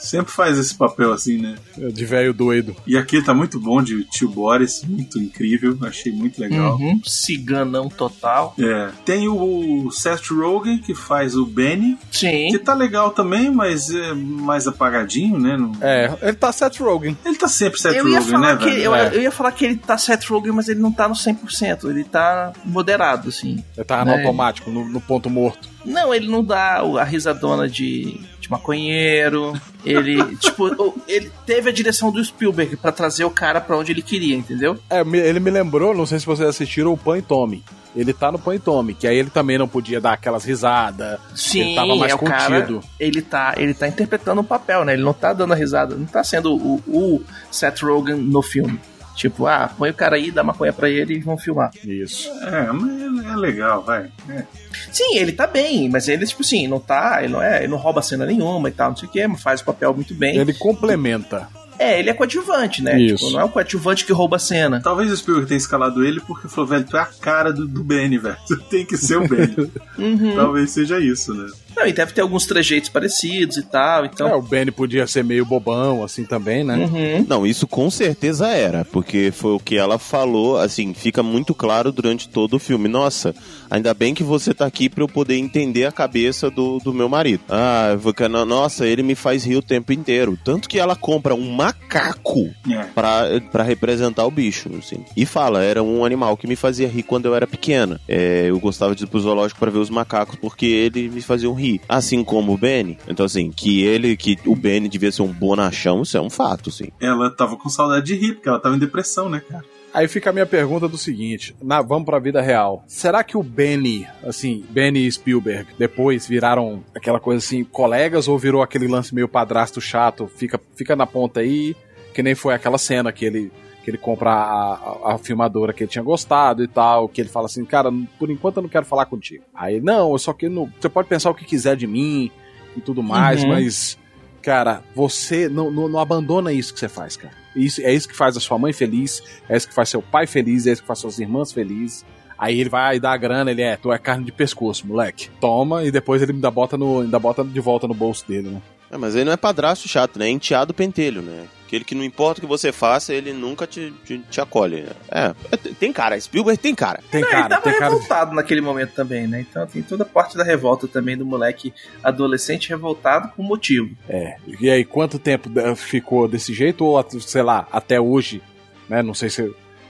sempre faz esse papel assim, né? De velho doido. E aqui tá muito bom de tio Boris, muito incrível, achei muito legal. Uhum. Ciganão total. É. Tem o Seth Rogen, que faz o Benny, Sim. que tá legal também, mas é mais apagadinho, né? Não- É, ele tá Seth Rogen. Ele tá sempre Seth Eu Rogen, né, que, velho? eu, É. eu ia falar que ele tá Seth Rogen, mas ele não tá no 100%. Ele tá moderado, assim. Ele tá no É. automático, no, no ponto morto. Não, ele não dá o- a risadona de maconheiro. Ele, tipo, o- ele teve a direção do Spielberg pra trazer o cara pra onde ele queria, entendeu? É, ele me lembrou, não sei se vocês assistiram, o Pan e Tommy. Ele tá no Pan e Tommy, que aí ele também não podia dar aquelas risadas. Sim, ele tava mais é o cara, contido. ele tá, ele tá interpretando um papel, né? Ele não tá dando a risada, não tá sendo o, o Seth Rogen no filme. Tipo, ah, põe o cara aí, dá maconha pra ele e vão filmar. Isso. É, mas é legal, vai. É. Sim, ele tá bem, mas ele, tipo assim, não tá, ele não é, ele não rouba cena nenhuma e tal, não sei o que, mas faz o papel muito bem. Ele complementa. É, ele é coadjuvante, né? Isso. Tipo, não é o coadjuvante que rouba a cena. Talvez o Spielberg tenha escalado ele porque falou, velho, tu é a cara do, do Benny, velho. Tu tem que ser o Benny. Uhum. Talvez seja isso, né? Não, e deve ter alguns trejeitos parecidos e tal, então. É, o Benny podia ser meio bobão, assim também, né? Uhum. Não, isso com certeza era, porque foi o que ela falou, assim, fica muito claro durante todo o filme. Nossa, ainda bem que você tá aqui pra eu poder entender a cabeça do, do meu marido. Ah, porque, no- nossa, ele me faz rir o tempo inteiro. Tanto que ela compra um macaco É. pra, pra representar o bicho, assim. E fala, era um animal que me fazia rir quando eu era pequena. É, eu gostava de ir pro zoológico pra ver os macacos porque eles me faziam rir. Assim como o Benny. Então, assim, que ele, que o Benny devia ser um bonachão, isso é um fato, assim. Ela tava com saudade de rir, porque ela tava em depressão, né, cara? Aí fica a minha pergunta do seguinte: na- vamos pra vida real. Será que o Benny, assim, Benny e Spielberg, depois viraram aquela coisa assim, colegas, ou virou aquele lance meio padrasto chato? Fica, fica na ponta aí, que nem foi aquela cena que ele. Que ele compra a, a- a filmadora que ele tinha gostado e tal, que ele fala assim, cara, por enquanto eu não quero falar contigo. Aí, não, eu só que não. Você pode pensar o que quiser de mim e tudo mais, Uhum. mas, cara, você não, não, não abandona isso que você faz, cara. Isso, é isso que faz a sua mãe feliz, é isso que faz seu pai feliz, é isso que faz suas irmãs felizes. Aí ele vai dar a grana, ele é, tu é carne de pescoço, moleque. Toma, e depois ele ainda bota, no, ainda bota de volta no bolso dele, né? É, mas ele não é padrasto chato, né? É enteado pentelho, né? Aquele que não importa o que você faça, ele nunca te, te, te acolhe. É, é, tem cara. Spielberg tem cara. Tem Não, ele cara, tava tem cara. revoltado naquele momento também, né? Então tem toda a parte da revolta também do moleque adolescente revoltado com motivo. É. E aí, quanto tempo ficou desse jeito? Ou, sei lá, até hoje, né? Não sei se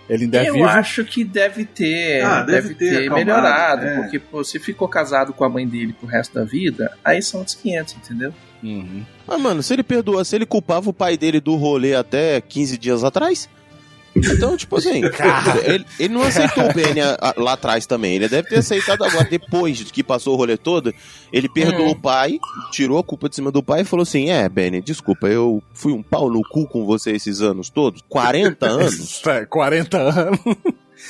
ele ainda é eu vivo. acho que deve ter, Ah, deve, deve ter ter, acalmado, melhorado, é. porque pô, se ficou casado com a mãe dele pro resto da vida, aí são outros 500, entendeu? Uhum. Mas, mano, se ele perdoa, se ele culpava o pai dele do rolê até 15 dias atrás. Então, tipo assim, ele, ele não aceitou o Benny a- a- lá atrás também. Ele deve ter aceitado agora, depois de que passou o rolê todo. Ele perdoou Hum. o pai, tirou a culpa de cima do pai e falou assim: É, Benny, desculpa, eu fui um pau no cu com você esses anos todos 40 anos. É, 40 anos.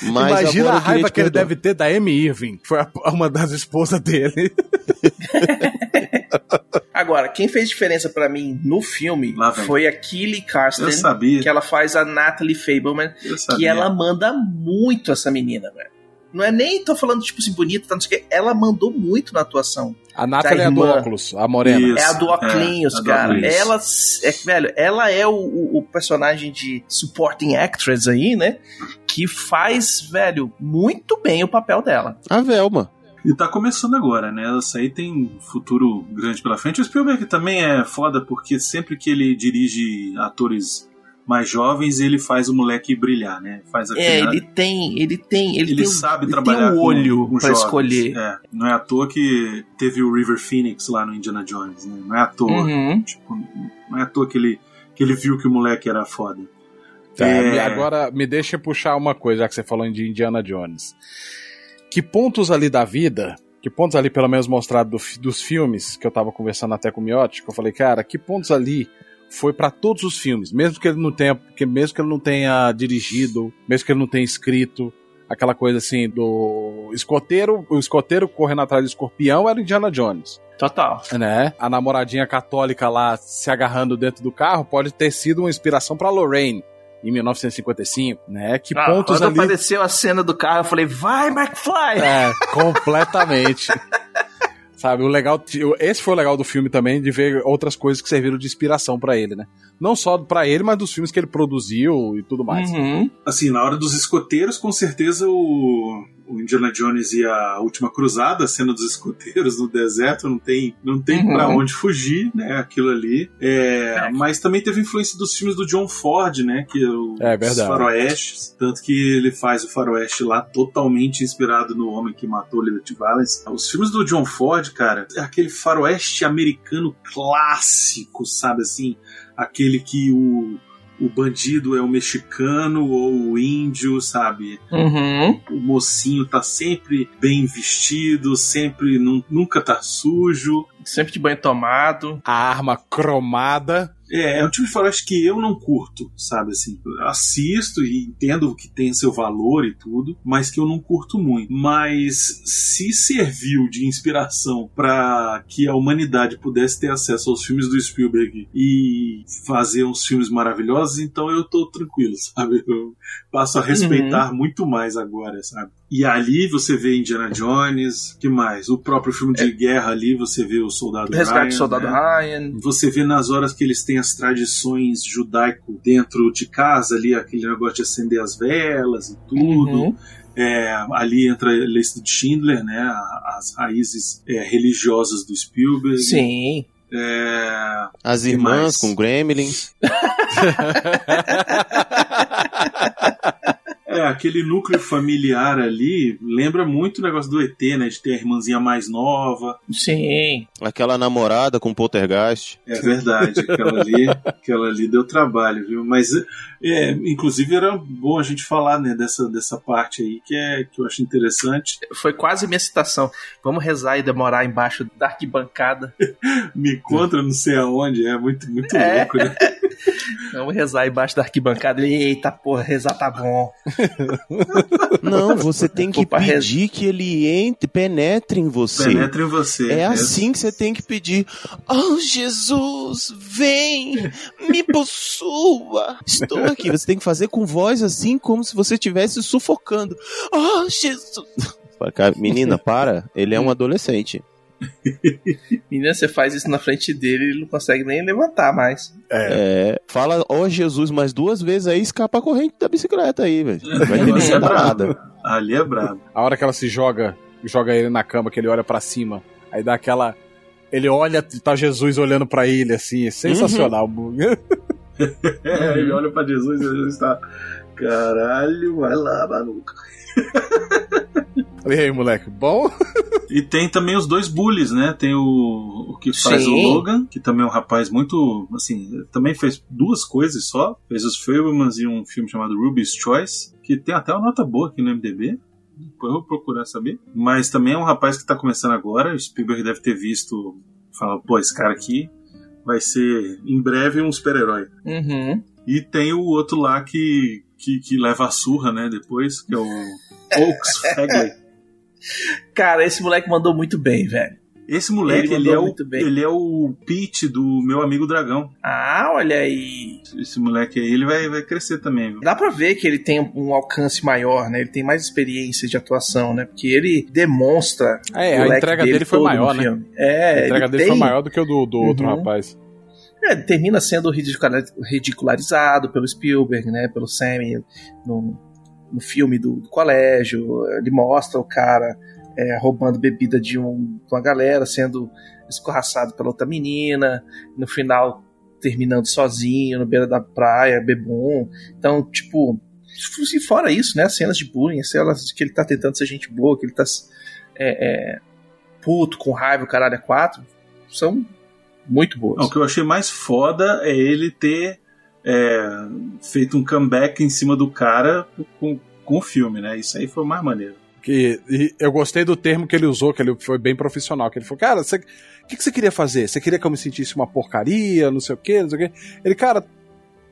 Mas Imagina a raiva que ele deve ter da Amy Irving, que foi a- uma das esposas dele. Agora, quem fez diferença pra mim no filme foi a Kelly Carsten, Eu sabia. que ela faz a Natalie Fableman, que ela manda muito essa menina, velho. Não é nem tô falando, tipo assim, bonita, tá, não sei o quê. Ela mandou muito na atuação. A Nathalie é a do óculos, a morena. Isso. é a do Oclinhos, é, a do cara. Ela, é, velho, ela é o, o- o personagem de supporting actress aí, né? Que faz, velho, muito bem o papel dela. A Velma. E tá começando agora, né? Essa aí tem um futuro grande pela frente. O Spielberg também é foda porque sempre que ele dirige atores mais jovens, ele faz o moleque brilhar, né? Faz aquele, É, ele tem, ele tem, ele, ele tem, sabe ele trabalhar tem um com- olho com pra jovens. escolher. É, não é à toa que teve o River Phoenix lá no Indiana Jones, né? Não é à toa. Uhum. Tipo, não é à toa que ele, que ele viu que o moleque era foda. Tá, É. me- Agora, me deixa puxar uma coisa, já que você falou de Indiana Jones. Que pontos ali da vida, que pontos ali, pelo menos mostrado do dos filmes, que eu tava conversando até com o Miotti, que eu falei, cara, que pontos ali foi pra todos os filmes, mesmo que ele não tenha, que mesmo que ele não tenha dirigido, mesmo que ele não tenha escrito, aquela coisa assim do escoteiro, o escoteiro correndo atrás do escorpião era Indiana Jones Total. né? A namoradinha católica lá se agarrando dentro do carro pode ter sido uma inspiração pra Lorraine em 1955, né? Que Ah, pontos quando ali apareceu a cena do carro, eu falei, vai, McFly! é, completamente. Sabe, o legal, esse foi o legal do filme também de ver outras coisas que serviram de inspiração pra ele, né? Não só pra ele, mas dos filmes que ele produziu e tudo mais. Uhum. Assim, na hora dos escoteiros, com certeza o, o Indiana Jones e a Última Cruzada, a cena dos escoteiros no deserto, não tem, não tem Uhum. pra onde fugir, né? Aquilo ali. É, É. Mas também teve influência dos filmes do John Ford, né? Que é o, É verdade. os faroestes. Tanto que ele faz o faroeste lá totalmente inspirado no Homem que Matou Liberty Valance. Os filmes do John Ford, cara, é aquele faroeste americano clássico, sabe assim? Aquele que o o bandido é o mexicano ou o índio, sabe? Uhum. O mocinho tá sempre bem vestido, sempre nu- nunca tá sujo. Sempre de banho tomado. A arma cromada. É, é um tipo de faroeste que eu não curto, sabe assim? Assisto e entendo que tem seu valor e tudo, mas que eu não curto muito. Mas se serviu de inspiração para que a humanidade pudesse ter acesso aos filmes do Spielberg e fazer uns filmes maravilhosos, então eu tô tranquilo, sabe? Eu passo a respeitar muito mais agora, sabe? E ali você vê Indiana Jones, que mais? O próprio filme de guerra ali, você vê o Soldado Resgate Ryan, do Soldado né? Ryan. Você vê nas horas que eles têm as tradições judaico dentro de casa, ali aquele negócio de acender as velas e tudo. Uhum. É, ali entra a lista de Schindler, né? As raízes é, religiosas do Spielberg. Sim. É, As irmãs mais? com Gremlins. é, aquele núcleo familiar ali lembra muito o negócio do ET, né? De ter a irmãzinha mais nova. Sim. Aquela namorada com poltergeist. É verdade, aquela ali, aquela ali deu trabalho, viu? Mas, é, inclusive, era bom a gente falar né, dessa, dessa parte aí que, é, que eu acho interessante. Foi quase minha citação. Vamos rezar e demorar embaixo da arquibancada. Me encontra não sei aonde, é muito, muito É. louco, né? Vamos rezar embaixo da arquibancada. Eita, porra, rezar tá bom. Não, você tem que Opa, reza. pedir que ele entre, penetre em você. Penetra em você. É assim que você tem que pedir. Oh, Jesus, vem, me possua. Estou aqui. Você tem que fazer com voz assim, como se você estivesse sufocando. Oh, Jesus. Menina, para. Ele é um adolescente. Menina, você faz isso na frente dele, ele não consegue nem levantar mais. É, fala, ó Jesus, mais duas vezes aí, escapa a corrente da bicicleta aí, velho. Vai é brabo. nada. Ali é brabo. A hora que ela se joga, joga ele na cama, que ele olha pra cima, aí dá aquela. Ele olha, tá Jesus olhando pra ele, assim, é sensacional. É, ele olha pra Jesus e Jesus tá. Caralho, vai lá, maluco. E aí, moleque, bom? E tem também os dois bullies, né? Tem o, o que faz Sim. o Logan, que também é um rapaz muito. Assim, também fez duas coisas só. Fez os Fablemans e um filme chamado Ruby's Choice, que tem até uma nota boa aqui no MDB. Depois eu vou procurar saber. Mas também é um rapaz que tá começando agora. O Spielberg deve ter visto. Fala, pô, esse cara aqui vai ser em breve um super-herói. Uhum. E tem o outro lá que, que, que leva a surra, né? Depois, que é o Oaks Fagley. Cara, esse moleque mandou muito bem, velho. Esse moleque, Ele ele, é o, ele é o Pete do meu amigo dragão. Ah, olha aí. Esse moleque aí, ele vai, vai crescer também, viu? Dá pra ver que ele tem um alcance maior, né? Ele tem mais experiência de atuação, né? Porque ele demonstra. É, o a entrega dele foi todo maior, né? filme. É, a entrega ele dele tem, foi maior do que o do, do outro Uhum. rapaz. É, termina sendo ridicula- ridicularizado pelo Spielberg, né? Pelo Sammy no, no filme do, do colégio. Ele mostra o cara é, roubando bebida de, um, de uma galera, sendo escorraçado pela outra menina. No final, terminando sozinho no beira da praia, bebum. Então, tipo, se fora isso, né? As cenas de bullying, as cenas que ele tá tentando ser gente boa, que ele tá é, é, puto, com raiva, o caralho é quatro, são muito boas. Não, o que eu achei mais foda é ele ter é, feito um comeback em cima do cara com, com o filme, né? Isso aí foi o mais maneiro. Que, e eu gostei do termo que ele usou, que ele foi bem profissional. Que ele falou, cara, você- o que, que você queria fazer? Você queria que eu me sentisse uma porcaria, não sei o quê, não sei o quê? Ele, cara,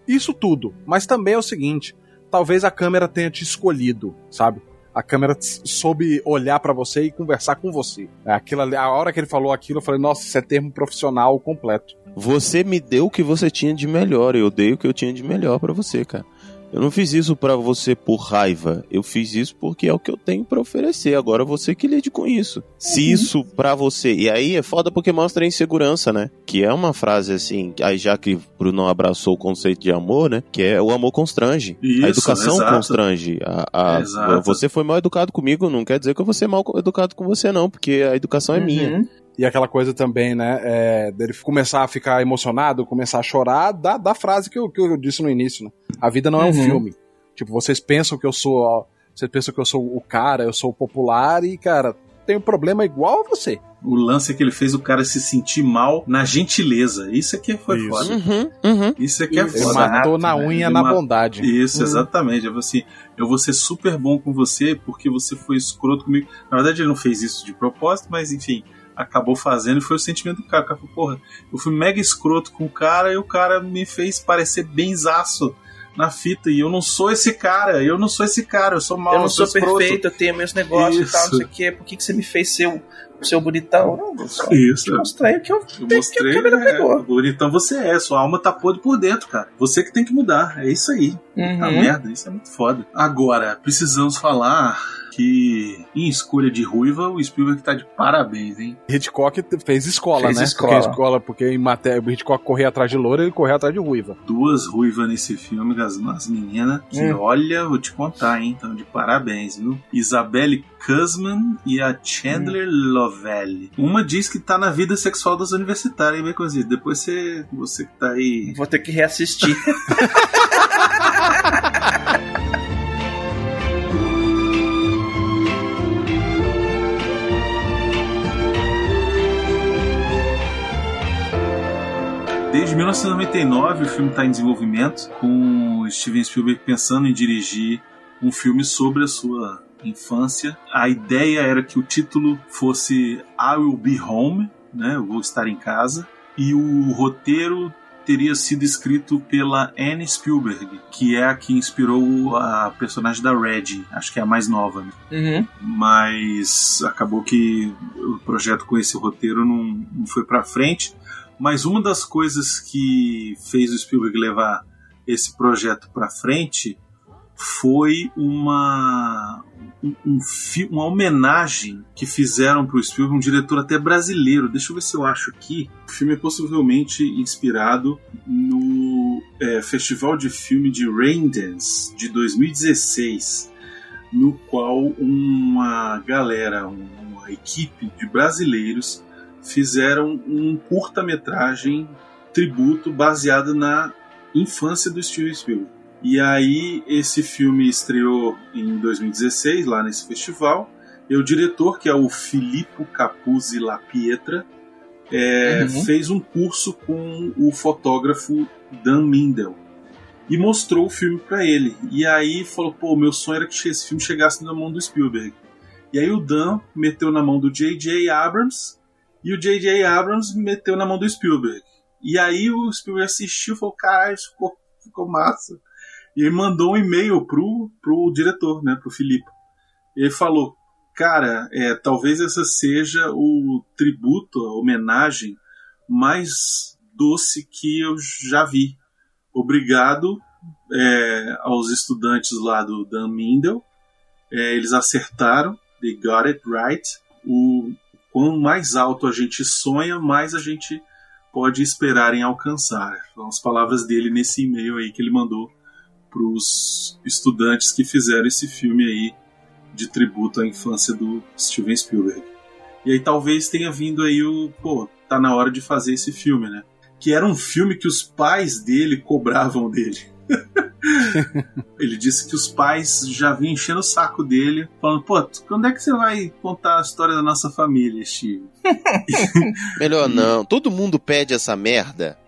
isso tudo. Mas também é o seguinte: talvez a câmera tenha te escolhido, sabe? A câmera soube olhar pra você e conversar com você. É, Aquilo a hora que ele falou aquilo, eu falei, nossa, isso é termo profissional completo. Você me deu o que você tinha de melhor, eu dei o que eu tinha de melhor pra você, cara. Eu não fiz isso pra você por raiva, eu fiz isso porque é o que eu tenho pra oferecer. Agora você que lide com isso. Se isso pra você. E aí é foda porque mostra a insegurança, né? Que é uma frase assim, aí já que Bruno abraçou o conceito de amor, né? Que é o amor constrange. Isso, a educação exato. constrange. A, a- Exato. você foi mal educado comigo, não quer dizer que eu vou ser mal educado com você, não, porque a educação é minha. E aquela coisa também, né? É, dele começar a ficar emocionado, começar a chorar, da, da frase que eu, que eu disse no início, né? A vida não é um Uhum. filme. Tipo, vocês pensam que eu sou. ó, Vocês pensam que eu sou o cara, eu sou o popular e, cara, tenho problema igual a você. O lance é que ele fez o cara se sentir mal na gentileza. Isso aqui foi Isso. foda. Uhum, uhum. Isso aqui é Isso. Ele foda. matou na né? unha, Ele na ma- bondade. Isso, Uhum. exatamente. Eu, falei assim, eu vou ser super bom com você porque você foi escroto comigo. Na verdade, ele não fez isso de propósito, mas enfim, acabou fazendo e foi o sentimento do cara. O cara falou, porra, eu fui mega escroto com o cara e o cara me fez parecer benzaço na fita. E eu não sou esse cara, eu não sou esse cara, eu sou mal, eu não sou escroto. perfeito, eu tenho meus negócios e tal, Isso. não sei o quê. Por que, que você me fez ser o, seu bonitão? Não, eu só Isso. mostrei o que eu Eu mostrei, que a câmera é, pegou. bonitão você é, sua alma tá podre por dentro, cara. Você que tem que mudar, é isso aí. Uhum. Ah, merda, isso é muito foda. Agora, precisamos falar que em escolha de ruiva, o Spielberg tá de parabéns, hein? Hitchcock fez escola, Fez né? escola. Porque, escola, porque em matéria, o Hitchcock corria atrás de loura, ele corria atrás de ruiva. Duas ruivas nesse filme, das, das meninas, que Hum. olha, vou te contar, hein? Então, de parabéns, viu? Isabelle Kuzman e a Chandler Lovell. Uma diz que tá na vida sexual das universitárias, hein, cozido. Depois você, você que tá aí Vou ter que reassistir. Desde 1999 o filme está em desenvolvimento, com o Steven Spielberg pensando em dirigir um filme sobre a sua infância. A ideia era que o título fosse I Will Be Home, né? Eu vou estar em casa. E o roteiro teria sido escrito pela Anne Spielberg, que é a que inspirou a personagem da Red, acho que é a mais nova. Né? Uhum. Mas acabou que o projeto com esse roteiro não, não foi pra frente. Mas uma das coisas que fez o Spielberg levar esse projeto pra frente foi uma um, um uma homenagem que fizeram para o Spielberg, um diretor até brasileiro. Deixa eu ver se eu acho aqui. O filme é possivelmente inspirado no é, Festival de Filme de Raindance de 2016, no qual uma galera, uma equipe de brasileiros fizeram um curta-metragem tributo baseado na infância do Steven Spielberg. E aí esse filme estreou em 2016 lá nesse festival. E o diretor, que é o Filippo Capuzzi La Pietra, é, Uhum. fez um curso com o fotógrafo Dan Mindel e mostrou o filme para ele. E aí falou: pô, meu sonho era que esse filme chegasse na mão do Spielberg. E aí o Dan meteu na mão do J.J. Abrams e o J.J. Abrams meteu na mão do Spielberg. E aí o Spielberg assistiu e falou: caralho, isso ficou, ficou massa. E ele mandou um e-mail pro, pro diretor, né, pro Filipe. Ele falou: cara, é, talvez essa seja o tributo, a homenagem mais doce que eu já vi. Obrigado é, aos estudantes lá do Dan Mindel. É, eles acertaram, they got it right. O quanto mais alto a gente sonha, mais a gente pode esperar em alcançar. São as palavras dele nesse e-mail aí que ele mandou para os estudantes que fizeram esse filme aí de tributo à infância do Steven Spielberg. E aí talvez tenha vindo aí o, pô, tá na hora de fazer esse filme, né? Que era um filme que os pais dele cobravam dele. Ele disse que os pais já vinham enchendo o saco dele, falando: pô, quando é que você vai contar a história da nossa família, Steve? Melhor não. Todo mundo pede essa merda.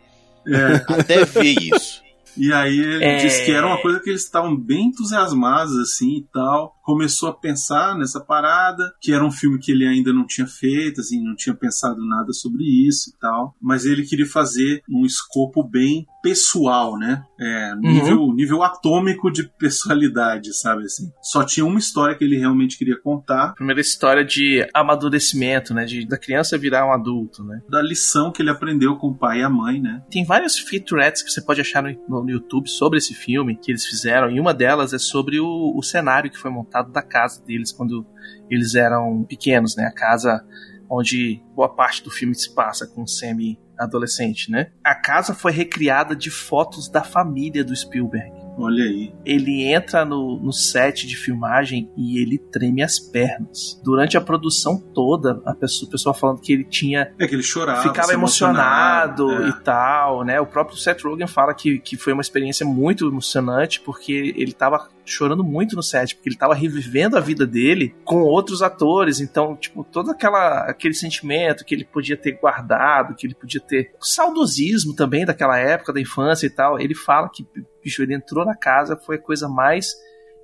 É, Até ver isso. E aí ele É. disse que era uma coisa que eles estavam bem entusiasmados assim e tal. Começou a pensar nessa parada, que era um filme que ele ainda não tinha feito, assim, não tinha pensado nada sobre isso e tal. Mas ele queria fazer um escopo bem pessoal, né? É, nível, nível atômico de personalidade, sabe assim. Só tinha uma história que ele realmente queria contar, Primeira história de amadurecimento, né? De, da criança virar um adulto, né? da lição que ele aprendeu com o pai e a mãe, né? Tem vários featurettes que você pode achar no, no- no YouTube sobre esse filme que eles fizeram, e uma delas é sobre o, o cenário que foi montado da casa deles quando eles eram pequenos, né? A casa onde boa parte do filme se passa com o Sammy adolescente, né? A casa foi recriada de fotos da família do Spielberg. Olha aí. Ele entra no, no set de filmagem e ele treme as pernas. Durante a produção toda, a pessoa, o pessoal falando que ele tinha É que ele chorava. ficava emocionado é. e tal, né? O próprio Seth Rogen fala que, que foi uma experiência muito emocionante porque ele tava chorando muito no set, porque ele tava revivendo a vida dele com outros atores, então, tipo, todo aquela, aquele sentimento que ele podia ter guardado, que ele podia ter o saudosismo também daquela época da infância e tal, ele fala que, bicho, ele entrou na casa, foi a coisa mais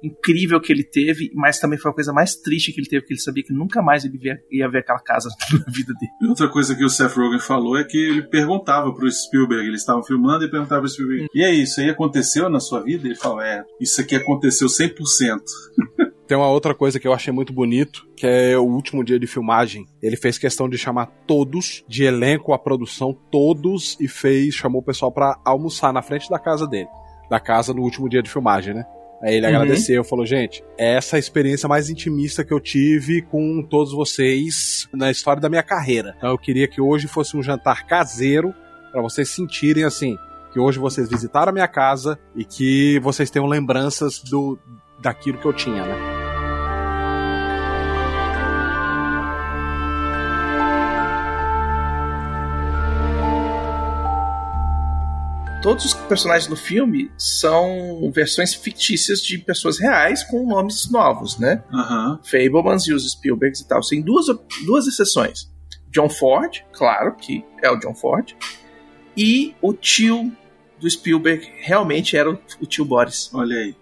incrível que ele teve, mas também foi a coisa mais triste que ele teve, porque ele sabia que nunca mais ele via- ia ver aquela casa na vida dele. E outra coisa que o Seth Rogen falou é que ele perguntava pro Spielberg, eles estavam filmando e perguntava pro Spielberg, e aí, isso aí aconteceu na sua vida? Ele falou, é, isso aqui aconteceu 100%. Tem uma outra coisa que eu achei muito bonito, que é o último dia de filmagem. Ele fez questão de chamar todos, de elenco a produção, todos, e fez, chamou o pessoal pra almoçar na frente da casa dele. Da casa no último dia de filmagem, né? Aí ele Uhum. agradeceu, falou, gente, essa é a experiência mais intimista que eu tive com todos vocês na história da minha carreira. Então eu queria que hoje fosse um jantar caseiro, pra vocês sentirem assim, que hoje vocês visitaram a minha casa e que vocês tenham lembranças do daquilo que eu tinha, né? Todos os personagens do filme são versões fictícias de pessoas reais com nomes novos, né? Aham. Fablemans e os Spielbergs e tal. Tem duas, duas exceções. John Ford, claro que é o John Ford, e o tio do Spielberg realmente era o, o tio Boris. Olha aí.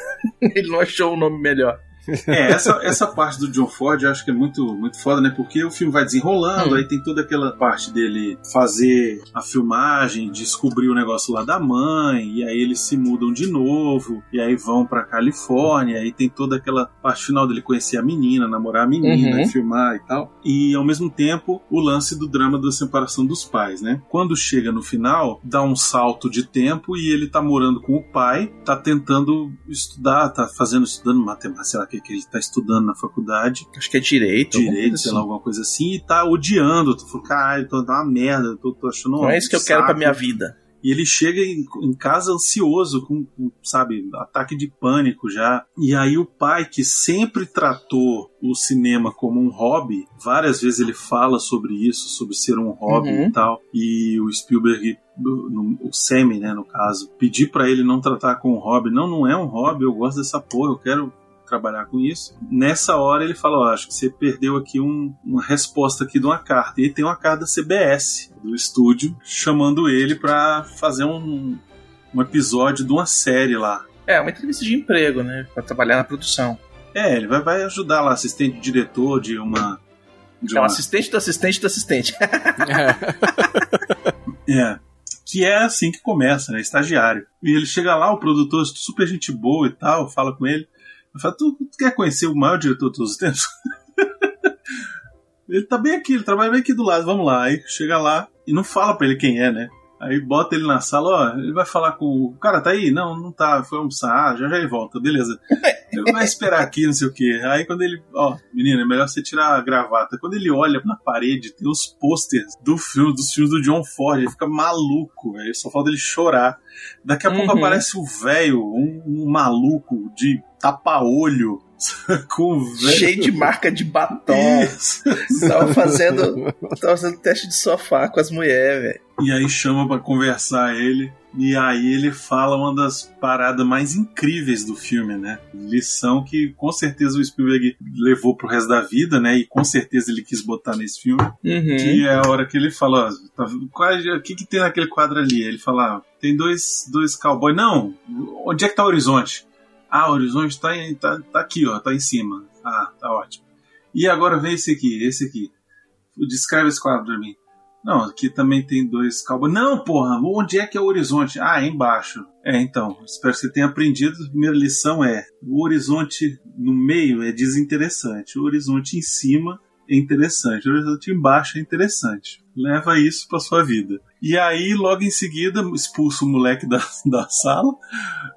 Ele não achou um nome melhor. É, essa, essa parte do John Ford eu acho que é muito, muito foda, né? Porque o filme vai desenrolando, Hum. aí tem toda aquela parte dele fazer a filmagem, descobrir o negócio lá da mãe, e aí eles se mudam de novo, e aí vão pra Califórnia, aí tem toda aquela parte final dele conhecer a menina, namorar a menina, Uhum. filmar e tal. E ao mesmo tempo, o lance do drama da separação dos pais, né? Quando chega no final, dá um salto de tempo e ele tá morando com o pai, tá tentando estudar, tá fazendo, estudando matemática, sei lá que, que ele tá estudando na faculdade, Acho que é direito. direito, sei lá, assim. alguma coisa assim, e tá odiando. Tu falou, caralho, tô, tá uma merda, tô, tô achando Não é isso que eu quero saco." pra minha vida. E ele chega em, em casa ansioso, com, sabe, ataque de pânico já. E aí o pai, que sempre tratou o cinema como um hobby, várias vezes ele fala sobre isso, sobre ser um hobby Uhum. e tal. E o Spielberg, o Sammy, né, no caso, pedir pra ele não tratar como um hobby. Não, não é um hobby, eu gosto dessa porra, eu quero trabalhar com isso. Nessa hora ele fala, ó, acho que você perdeu aqui um- uma resposta aqui de uma carta. E tem uma carta da CBS, do estúdio, chamando ele pra fazer um, um episódio de uma série lá. É, uma entrevista de emprego, né? Pra trabalhar na produção. É, ele vai, vai ajudar lá, assistente de diretor de uma... De É um uma assistente do assistente do assistente. É. Que é assim que começa, né? Estagiário. E ele chega lá, o produtor super gente boa e tal, fala com ele. Fala, tu, tu quer conhecer o maior diretor de todos os tempos? ele tá bem aqui, ele trabalha bem aqui do lado, vamos lá. Aí chega lá e não fala pra ele quem é, né? Aí bota ele na sala, ó, ele vai falar com o. Cara tá aí? Não, não tá, foi almoçar, ah, já já ele volta, beleza. Ele vai esperar aqui, não sei o quê. Aí quando ele. Ó, menina, é melhor você tirar a gravata. Quando ele olha na parede, tem os posters do filme, dos filmes do John Ford, ele fica maluco, velho. Só falta ele chorar. Daqui a pouco Uhum. aparece o velho, um, um maluco de tapa-olho, com o velho. Cheio de marca de batom. Isso. Tava fazendo, tava fazendo teste de sofá com as mulheres, velho. E aí chama pra conversar ele. E aí ele fala uma das paradas mais incríveis do filme, né? Lição que com certeza o Spielberg levou pro resto da vida, né? E com certeza ele quis botar nesse filme. Uhum. Que é a hora que ele fala, ó, tá, é- o que, que tem naquele quadro ali? Ele fala, ah, tem dois, dois cowboys. Não, onde é que tá o horizonte? Ah, o horizonte tá, em- tá, tá aqui, ó, tá em cima. Ah, tá ótimo. E agora vem esse aqui, esse aqui. Descreve esse quadro pra mim. Não, aqui também tem dois cowboys. Não, porra, onde é que é o horizonte? Ah, é embaixo. É, então, espero que você tenha aprendido. A primeira lição é: o horizonte no meio é desinteressante, o horizonte em cima é interessante, o horizonte embaixo é interessante. Leva isso pra sua vida. E aí, logo em seguida, expulsa o moleque da, da sala,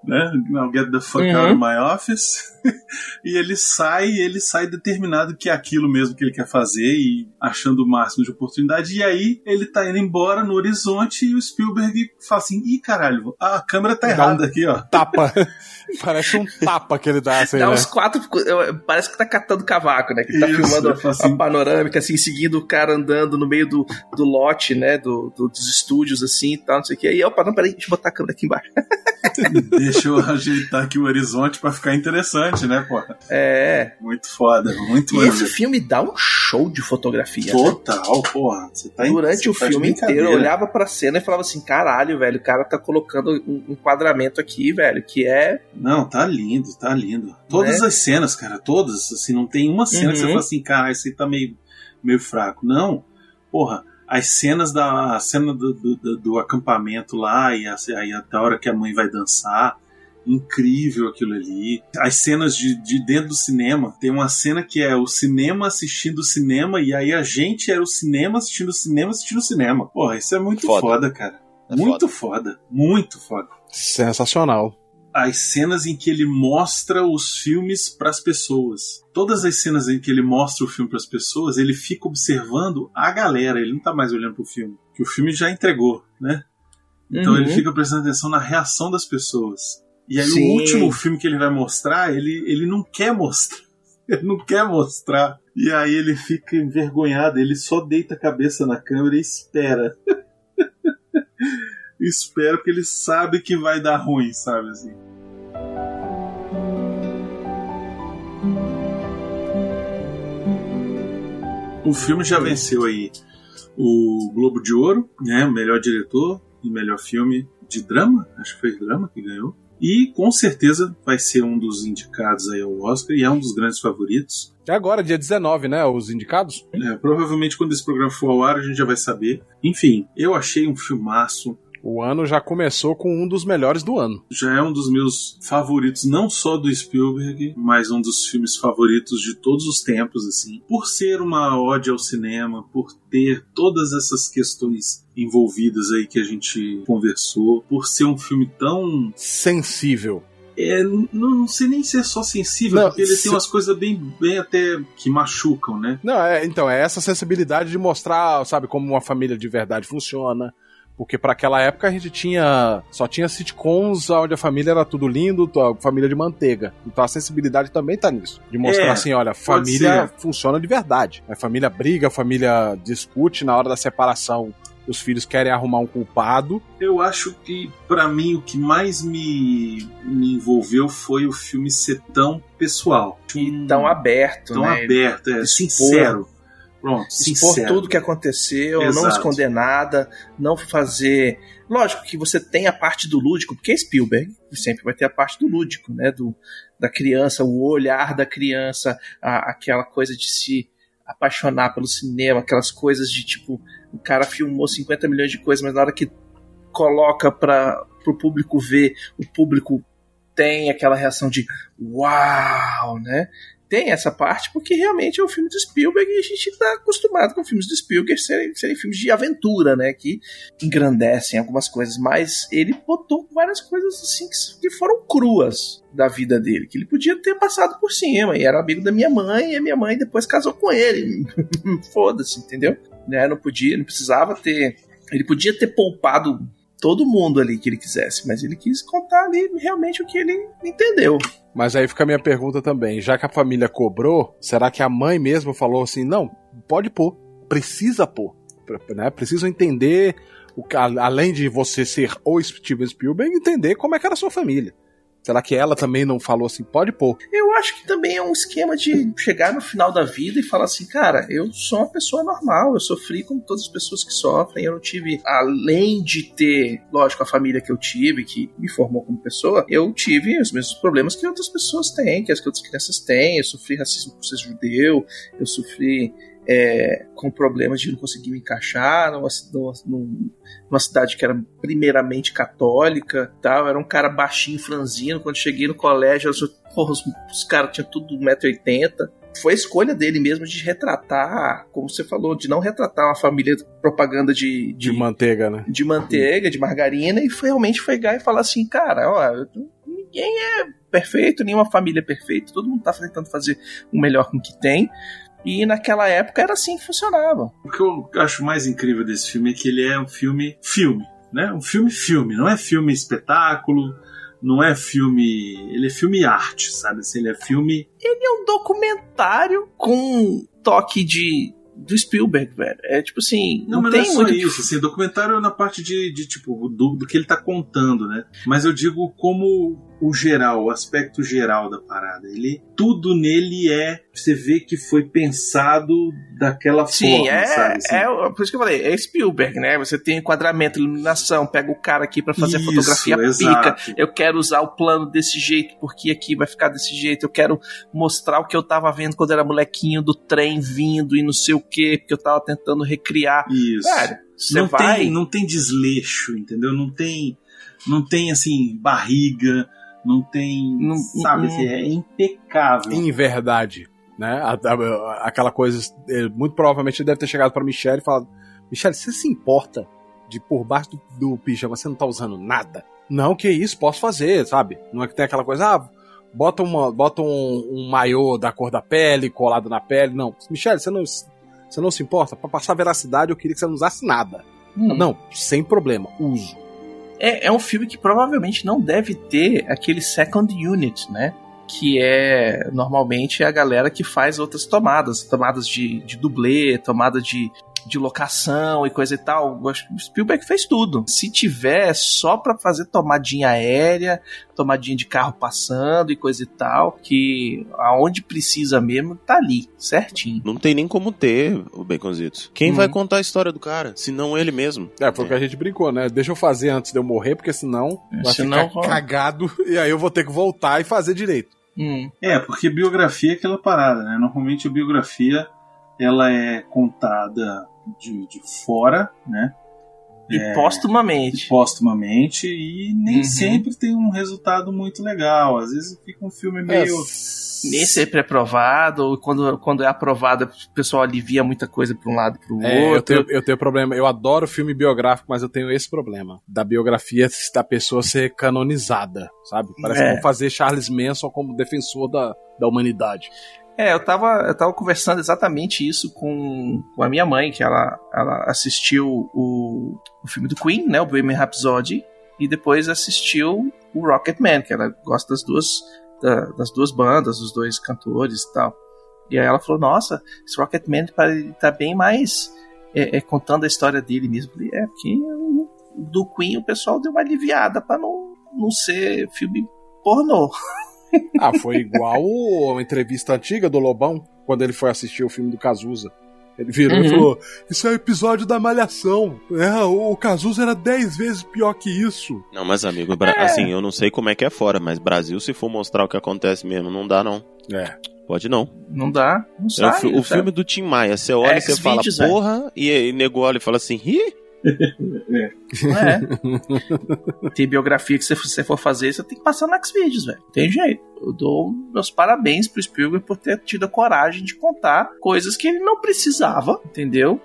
né? Now get the fuck Uhum. out of my office. e ele sai, ele sai determinado que é aquilo mesmo que ele quer fazer e achando o máximo de oportunidade. E aí, ele tá indo embora no horizonte e o Spielberg fala assim: ih, caralho, a câmera tá Dá um- errada aqui, ó. Tapa. Parece um tapa que ele dá assim, Dá né? uns quatro. Parece que tá catando cavaco, né? Que tá Isso, filmando assim- a panorâmica, assim, seguindo o cara andando no meio do, do lote, né? Do, do- dos estúdios, assim e tal, não sei o que. Aí, opa, não, peraí, deixa eu botar a câmera aqui embaixo. Deixa eu ajeitar aqui o horizonte pra ficar interessante, né, porra? É. Muito foda, muito E maneiro. esse filme dá um show de fotografia. né? Total, porra. Você tá Durante o tá filme inteiro, eu olhava pra cena e falava assim: caralho, velho, o cara tá colocando um enquadramento aqui, velho, que é. Não, tá lindo, tá lindo. Todas Né? as cenas, cara, todas, assim, não tem uma cena que você Uhum. fala assim, cara, esse aí tá meio, meio fraco. Não, porra, as cenas da a cena do, do, do- do acampamento lá e a, aí até a hora que a mãe vai dançar, incrível aquilo ali. As cenas de, de dentro do cinema, tem uma cena que é o cinema assistindo o cinema e aí a gente era o cinema assistindo o cinema assistindo o cinema. Porra, isso é muito Foda. foda, cara. É muito foda, muito foda Sensacional. As cenas em que ele mostra os filmes para as pessoas. Todas as cenas em que ele mostra o filme para as pessoas, ele fica observando a galera, ele não tá mais olhando pro filme, que o filme já entregou, né? Então Uhum. ele fica prestando atenção na reação das pessoas. E aí Sim. o último filme que ele vai mostrar, ele, ele não quer mostrar. Ele não quer mostrar. E aí ele fica envergonhado, ele só deita a cabeça na câmera e espera. espera porque ele sabe que vai dar ruim, sabe assim. O filme já venceu aí o Globo de Ouro, né? Melhor diretor e melhor filme de drama. Acho que foi drama que ganhou. E com certeza vai ser um dos indicados aí ao Oscar e é um dos grandes favoritos. É agora, dia 19, né? Os indicados? É, provavelmente quando esse programa for ao ar a gente já vai saber. Enfim, eu achei um filmaço. O ano já começou com um dos melhores do ano. Já é um dos meus favoritos, não só do Spielberg, mas um dos filmes favoritos de todos os tempos, assim. Por ser uma ode ao cinema, por ter todas essas questões envolvidas aí que a gente conversou, por ser um filme tão Sensível. é, não, não sei nem se é só sensível, Não, porque ele se- tem umas coisas bem, bem até que machucam, né? Não, é, então, é essa sensibilidade de mostrar, sabe, como uma família de verdade funciona. Porque pra aquela época a gente tinha. Só tinha sitcoms onde a família era tudo lindo, a família de manteiga. Então a sensibilidade também tá nisso. De mostrar É, assim, olha, família ser. funciona de verdade. A família briga, a família discute, na hora da separação, os filhos querem arrumar um culpado. Eu acho que, pra mim, o que mais me, me envolveu foi o filme ser tão pessoal. E tão aberto, tão né? aberto, é, sincero. Pronto, expor sincero. tudo que aconteceu, não Exato. esconder nada, não fazer. Lógico que você tem a parte do lúdico, porque é Spielberg sempre vai ter a parte do lúdico, né? Do, da criança, o olhar da criança, a- aquela coisa de se apaixonar pelo cinema, aquelas coisas de tipo, o cara filmou 50 milhões de coisas, mas na hora que coloca para o público ver, o público tem aquela reação de uau, né? Tem essa parte porque realmente é um filme do Spielberg e a gente está acostumado com filmes do Spielberg serem, serem filmes de aventura, né? Que engrandecem algumas coisas, mas ele botou várias coisas assim que, foram cruas da vida dele, que ele podia ter passado por cima, e era amigo da minha mãe, e a minha mãe depois casou com ele. Foda-se, entendeu? Né? Não podia, não precisava ter. Ele podia ter poupado todo mundo ali que ele quisesse, mas ele quis contar ali realmente o que ele entendeu. Mas aí fica a minha pergunta também. Já que a família cobrou, será que a mãe mesmo falou assim: não, pode pôr, precisa pôr? Né? Precisam entender, o, além de você ser o Steven Spielberg, entender como é que era a sua família. Será que ela também não falou assim, pode pôr? Eu acho que também é um esquema de chegar no final da vida e falar assim, cara, eu sou uma pessoa normal, eu sofri como todas as pessoas que sofrem, eu não tive, além de ter, lógico, a família que eu tive, que me formou como pessoa, eu tive os mesmos problemas que outras pessoas têm, que as que outras crianças têm, eu sofri racismo por ser judeu, eu sofri é, com problemas de não conseguir me encaixar numa, numa, num- numa cidade que era primeiramente católica, tal. Era um cara baixinho, franzino. Quando cheguei no colégio, porra, os, os caras tinham tudo 1,80m. Foi a escolha dele mesmo de retratar, como você falou, de não retratar uma família propaganda de, De manteiga, né? de manteiga, de margarina, e foi, realmente foi pegar e falar assim, cara, ó, ninguém é perfeito, nenhuma família é perfeita, todo mundo tá tentando fazer o melhor com o que tem, e naquela época era assim que funcionava. O que eu acho mais incrível desse filme é que ele é um filme filme, né? Um filme filme, não é filme espetáculo, não é filme, ele é filme arte, sabe? Assim, ele é filme Ele é um documentário com toque de do Spielberg, velho. É tipo assim, Não, não, mas não tem é só muito isso, assim, documentário é na parte de, de tipo, do, do que ele tá contando, né? Mas eu digo como o geral, o aspecto geral da parada. Ele, tudo nele é, você vê que foi pensado daquela Sim, forma, é, sabe? assim? é, por isso que eu falei, é Spielberg, né? Você tem enquadramento, iluminação, pega o cara aqui pra fazer Isso, fotografia pica. exato. Eu quero usar o plano desse jeito, porque aqui vai ficar desse jeito. Eu quero mostrar o que eu tava vendo quando era molequinho do trem vindo e não sei o que, porque eu tava tentando recriar. Isso. Você não, vai. tem, não tem desleixo, entendeu? Não tem, não tem assim, barriga, não tem. Não- sabe, não- assim, é impecável. Em verdade. Né? Aquela coisa, muito provavelmente ele deve ter chegado pra Michelle e falado: Michelle, você se importa de por baixo do, do pijama você não tá usando nada? Não, que isso, posso fazer, sabe? Não é que tem aquela coisa, ah, bota, uma, bota um, um maiô da cor da pele, colado na pele. Não, Michelle, você não, você não se importa? Pra passar veracidade, eu queria que você não usasse nada. Hum. Não, sem problema, uso. É, é um filme que provavelmente não deve ter aquele second unit, né? Que é normalmente a galera que faz outras tomadas, tomadas de, de dublê, tomada de, de locação e coisa e tal. O Spielberg fez tudo. Se tiver só pra fazer tomadinha aérea, tomadinha de carro passando e coisa e tal, que aonde precisa mesmo, tá ali, certinho. Não tem nem como ter o Baconzitos. Quem Uhum. vai contar a história do cara? Se não ele mesmo. É, foi o que a gente brincou, né? Deixa eu fazer antes de eu morrer, porque senão vai Senão, ficar cagado e aí eu vou ter que voltar e fazer direito. Hum. É, porque biografia é aquela parada, né? Normalmente a biografia ela é contada de, de fora, né? E É, póstumamente. Póstumamente e nem Uhum. sempre tem um resultado muito legal. Às vezes fica um filme meio. Nem sempre é aprovado, ou quando, quando é aprovado, o pessoal alivia muita coisa pra um lado e pro É, eu, outro. tenho, eu tenho problema. Eu adoro filme biográfico, mas eu tenho esse problema. Da biografia da pessoa ser canonizada, sabe? Parece É. que vão fazer Charles Manson como defensor da, da humanidade. É, eu tava, eu tava conversando exatamente isso com, com a minha mãe, que ela, ela assistiu o, o filme do Queen, né, o Bohemian Rhapsody, e depois assistiu o Rocketman, que ela gosta das duas, da- das duas bandas, dos dois cantores e tal. E aí ela falou, nossa, esse Rocketman pare- tá bem mais é, é, contando a história dele mesmo. Falei, é, porque do Queen o pessoal deu uma aliviada pra não, não ser filme pornô. Ah, foi igual a entrevista antiga do Lobão, quando ele foi assistir o filme do Cazuza. Ele virou e Uhum. falou: Isso é o episódio da Malhação. É, o Cazuza era 10 vezes pior que isso. Não, mas amigo, Bra- assim, eu não sei como é que é fora, mas Brasil, se for mostrar o que acontece mesmo, não dá não. É. Pode não. Não dá, não É o, sai. fi- o tá? filme do Tim Maia, você olha e você fala, porra, e, e nego olha e fala assim, ih, É. tem biografia que se você for fazer, você tem que passar no Xvideos, velho. Tem jeito. Eu dou meus parabéns pro Spielberg por ter tido a coragem de contar coisas que ele não precisava, entendeu?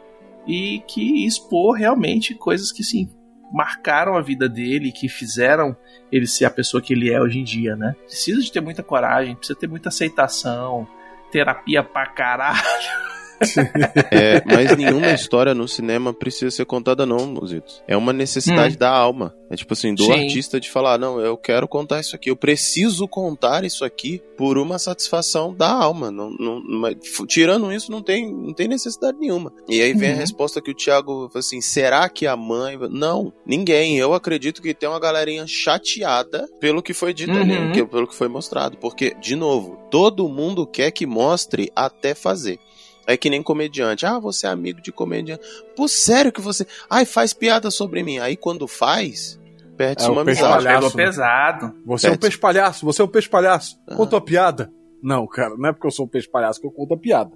E que expor realmente coisas que, sim, marcaram a vida dele, que fizeram ele ser a pessoa que ele é hoje em dia, né? Precisa de ter muita coragem, precisa ter muita aceitação, terapia pra caralho. É, mas nenhuma história no cinema precisa ser contada, não, Luzitos. É uma necessidade Hum. da alma. É tipo assim, do Sim. artista de falar, não, eu quero contar isso aqui, eu preciso contar isso aqui por uma satisfação da alma. Não, não, mas, tirando isso, não tem, não tem necessidade nenhuma. E aí vem a Uhum. resposta que o Thiago falou assim: será que a mãe. Não, ninguém. Eu acredito que tem uma galerinha chateada pelo que foi dito Uhum. ali, pelo que foi mostrado. Porque, de novo, todo mundo quer que mostre até fazer. É que nem comediante. Ah, você é amigo de comediante. Pô, sério que você. Ai, faz piada sobre mim. Aí quando faz, perde É, uma amizade. palhaço, Pegou né? pesado. Você é um peixe palhaço, você é um peixe palhaço. Ah. Conta a piada. Não, cara, não é porque eu sou um peixe palhaço que eu conto a piada.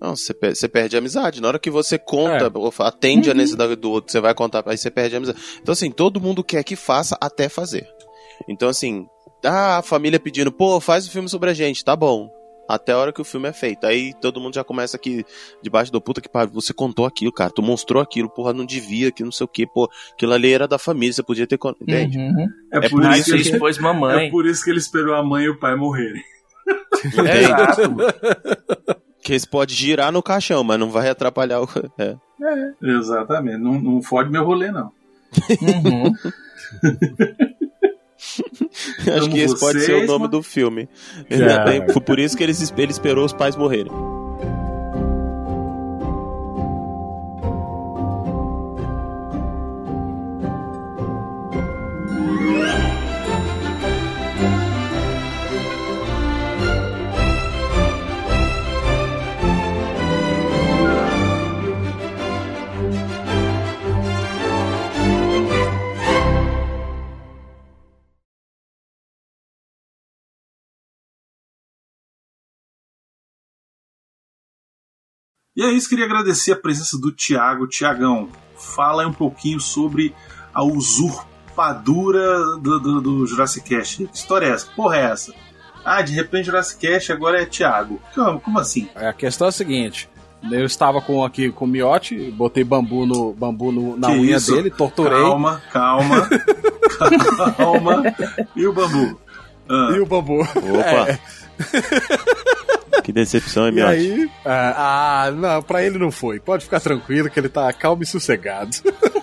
Não, você, pe- você perde a amizade. Na hora que você conta, É. atende a necessidade do outro, você vai contar, aí você perde a amizade. Então, assim, todo mundo quer que faça até fazer. Então, assim, ah, a família pedindo, pô, faz o filme sobre a gente, tá bom. Até a hora que o filme é feito. Aí todo mundo já começa aqui debaixo do puta que pariu. Você contou aquilo, cara. Tu mostrou aquilo, porra, não devia, que não sei o que, pô. Aquilo ali era da família, você podia ter. Entende? Uhum. É, É por por isso que ele, expôs mamãe. é por isso que ele esperou a mãe e o pai morrerem. Exato. Que eles podem girar no caixão, mas não vai atrapalhar o. É. Exatamente. Não, não fode meu rolê, não. Uhum. Acho que esse pode ser o vocês, nome mano. do filme. Foi por isso que ele, ele esperou os pais morrerem. E é isso, queria agradecer a presença do Tiago. Tiagão, fala aí um pouquinho sobre a usurpadura do, do, do Jurassic Cast. Que história é essa? Que Porra é essa? Ah, de repente Jurassic Cast agora é Tiago. Como, como assim? É, A questão é a seguinte: eu estava com aqui com o miote, botei bambu no bambu no- na Que unha isso? dele, torturei. Calma, calma. calma. E o bambu? Ah, E o bambu. Opa! Que decepção, hein, E Miotti? aí. Ah, ah, não, pra ele não foi. Pode ficar tranquilo que ele tá calmo e sossegado.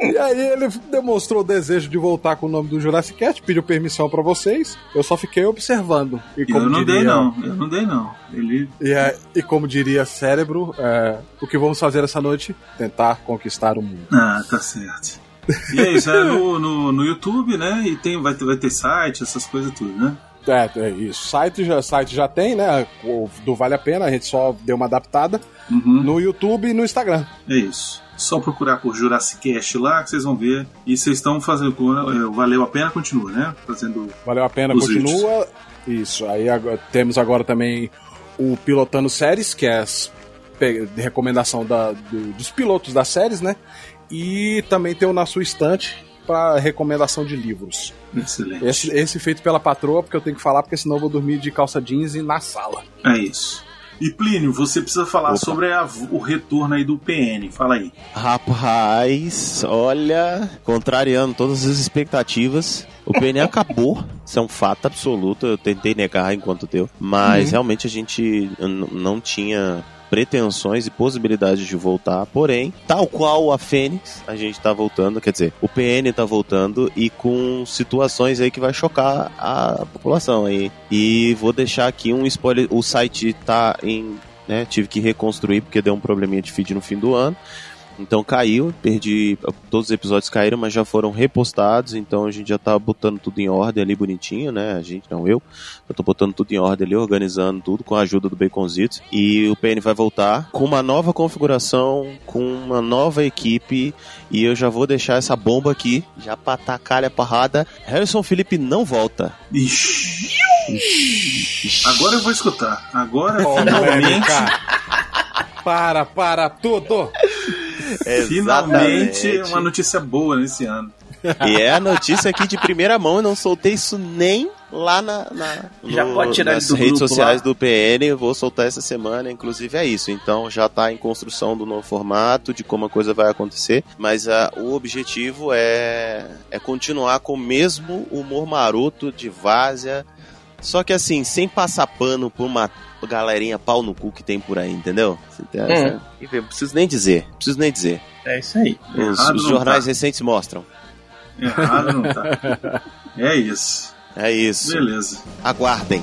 E aí ele demonstrou o desejo de voltar com o nome do Jurassic Cast, pediu permissão pra vocês. Eu só fiquei observando. E como eu não diria, dei, não. Eu não dei, não. Ele. E, é- e como diria cérebro, é, o que vamos fazer essa noite? Tentar conquistar o mundo. Ah, tá certo. E é isso, é no, no, no YouTube, né? E tem, vai, ter, vai ter site, essas coisas tudo, né? É, é isso. Site já, site já tem, né? O do Vale a Pena, a gente só deu uma adaptada Uhum. no YouTube e no Instagram. É isso. Só procurar por Jurassic Cast lá que vocês vão ver. E vocês estão fazendo. é, Valeu a pena, continua, né? Fazendo. Valeu a pena, continua. Isso. Aí agora- temos agora também o Pilotando Séries, que é pe- recomendação da, do- dos pilotos das séries, né? E também tem o Na Sua Estante para recomendação de livros. Excelente. Esse, esse feito pela patroa, porque eu tenho que falar, porque senão eu vou dormir de calça jeans e na sala. É isso. E Plínio, você precisa falar Opa. sobre a- o retorno aí do PN. Fala aí. Rapaz, olha, contrariando todas as expectativas, o PN acabou. Isso é um fato absoluto. Eu tentei negar enquanto deu, mas realmente a gente não tinha pretensões e possibilidades de voltar. Porém, tal qual a Fênix, a gente tá voltando, quer dizer, o PN tá voltando e com situações aí que vai chocar a população aí. E vou deixar aqui um spoiler, o site tá em né, tive que reconstruir porque deu um probleminha de feed no fim do ano. Então caiu, perdi. Todos os episódios caíram, mas já foram repostados. Então a gente já tá botando tudo em ordem ali bonitinho, né? A gente, não eu. Eu tô botando tudo em ordem ali, organizando tudo com a ajuda do Baconzitos. E o PN vai voltar com uma nova configuração, com uma nova equipe. E eu já vou deixar essa bomba aqui, já pra tacar a parrada. Harrison Felipe não volta. Ixi. Agora eu vou escutar. Agora Ô, finalmente. Mônica, para, para tudo! Finalmente uma notícia boa nesse ano. E é a notícia aqui de primeira mão, eu não soltei isso nem lá na, na- Já pode tirar nas redes grupo sociais lá. do PN, eu vou soltar essa semana, inclusive é isso. Então já tá em construção do novo formato, de como a coisa vai acontecer, mas ah, o objetivo é, é continuar com o mesmo humor maroto de várzea, só que assim, sem passar pano por uma galerinha pau no cu que tem por aí, entendeu? Você tem essa- Não preciso nem dizer, preciso nem dizer. É isso aí. Os, os jornais tá. recentes mostram. Errado não tá. É isso. É isso. Beleza. Aguardem.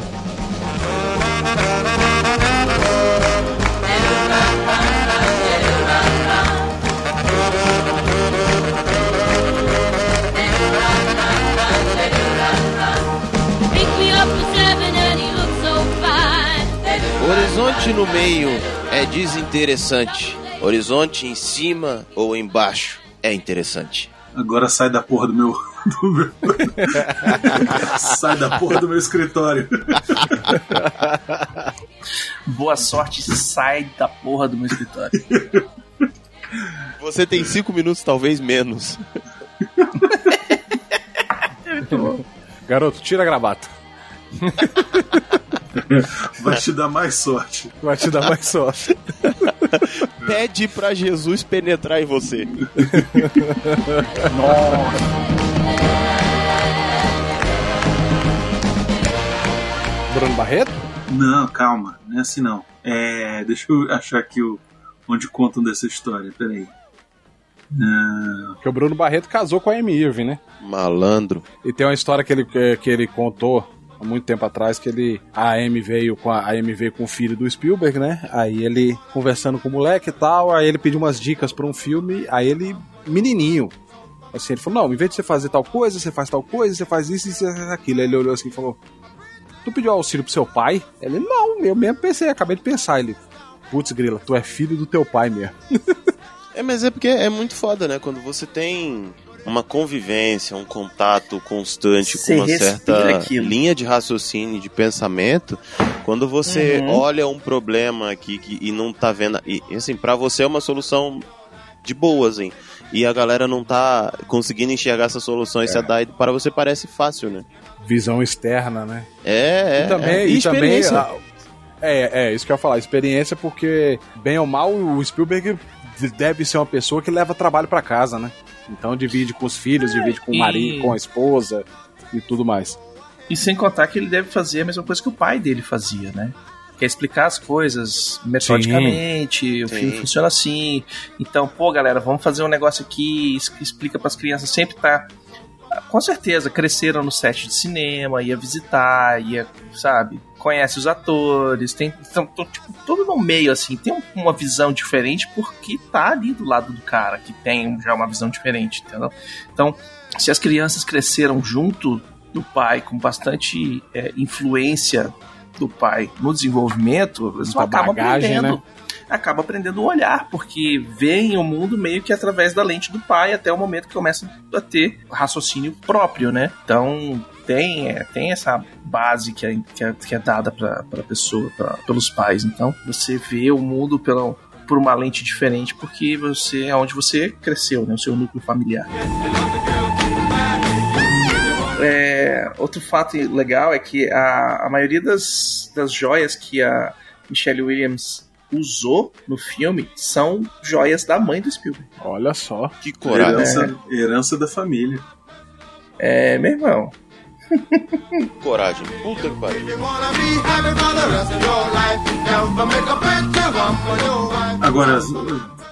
Horizonte no meio é desinteressante. Horizonte em cima ou embaixo é interessante. Agora sai da porra do meu. do meu- sai da porra do meu escritório. Boa sorte, sai da porra do meu escritório. Você tem cinco minutos, talvez menos. Garoto, tira a gravata. Vai te dar mais sorte. Vai te dar mais sorte. Pede pra Jesus penetrar em você. Bruno Barreto? Não, calma, não é assim não. É, deixa eu achar aqui o, onde contam dessa história, peraí. Não, Porque o Bruno Barreto casou com a Amy Irving, né? Malandro. E tem uma história que ele, que, que ele contou há muito tempo atrás que ele a Amy veio com a, a Amy veio com o filho do Spielberg, né? Aí ele conversando com o moleque e tal, aí ele pediu umas dicas pra um filme, aí ele menininho Assim, ele falou: Não, em vez de você fazer tal coisa, você faz tal coisa, você faz isso e aquilo. Aí ele olhou assim e falou: Tu pediu auxílio pro seu pai? Ele: Não, eu mesmo pensei, acabei de pensar. Ele: Putz, grila, tu é filho do teu pai mesmo. É, mas é porque é muito foda, né? Quando você tem uma convivência, um contato constante Você com uma certa aquilo. linha de raciocínio, de pensamento, quando você Uhum. olha um problema aqui que, e não tá vendo. E, assim, pra você é uma solução de boa, assim. E a galera não tá conseguindo enxergar essa solução e se dar, e para você parece fácil, né? Visão externa, né? É, é. e também, é. e também experiência. a- é, é, isso que eu ia falar, experiência, porque, bem ou mal, o Spielberg deve ser uma pessoa que leva trabalho pra casa, né? Então divide com os filhos, divide com o e- marido, com a esposa e tudo mais. E sem contar que ele deve fazer a mesma coisa que o pai dele fazia, né? quer explicar as coisas metodicamente, o Sim. filme funciona assim. Então, pô, galera, vamos fazer um negócio aqui, que explica pras crianças, sempre tá. Com certeza, cresceram no set de cinema, ia visitar, ia, sabe, conhece os atores, tem. Então, tipo, todo no meio, assim, tem um- uma visão diferente porque tá ali do lado do cara, que tem já uma visão diferente, entendeu? Então, se as crianças cresceram junto do pai, com bastante é, influência do pai no desenvolvimento, eles acabam bagagem, aprendendo. né? Acaba aprendendo o olhar, porque veem o mundo meio que através da lente do pai até o momento que começam a ter raciocínio próprio, né? Então tem, é, tem essa base que é, que é, que é dada para a pessoa, pra, pelos pais. Então você vê o mundo pela, por uma lente diferente, porque você é onde você cresceu, né? O seu núcleo familiar. É, outro fato legal é que a, a maioria das, das joias que a Michelle Williams usou no filme são joias da mãe do Spielberg. Olha só. Que coragem. Herança, herança da família. É, meu irmão. Coragem. Puta que pariu. Agora,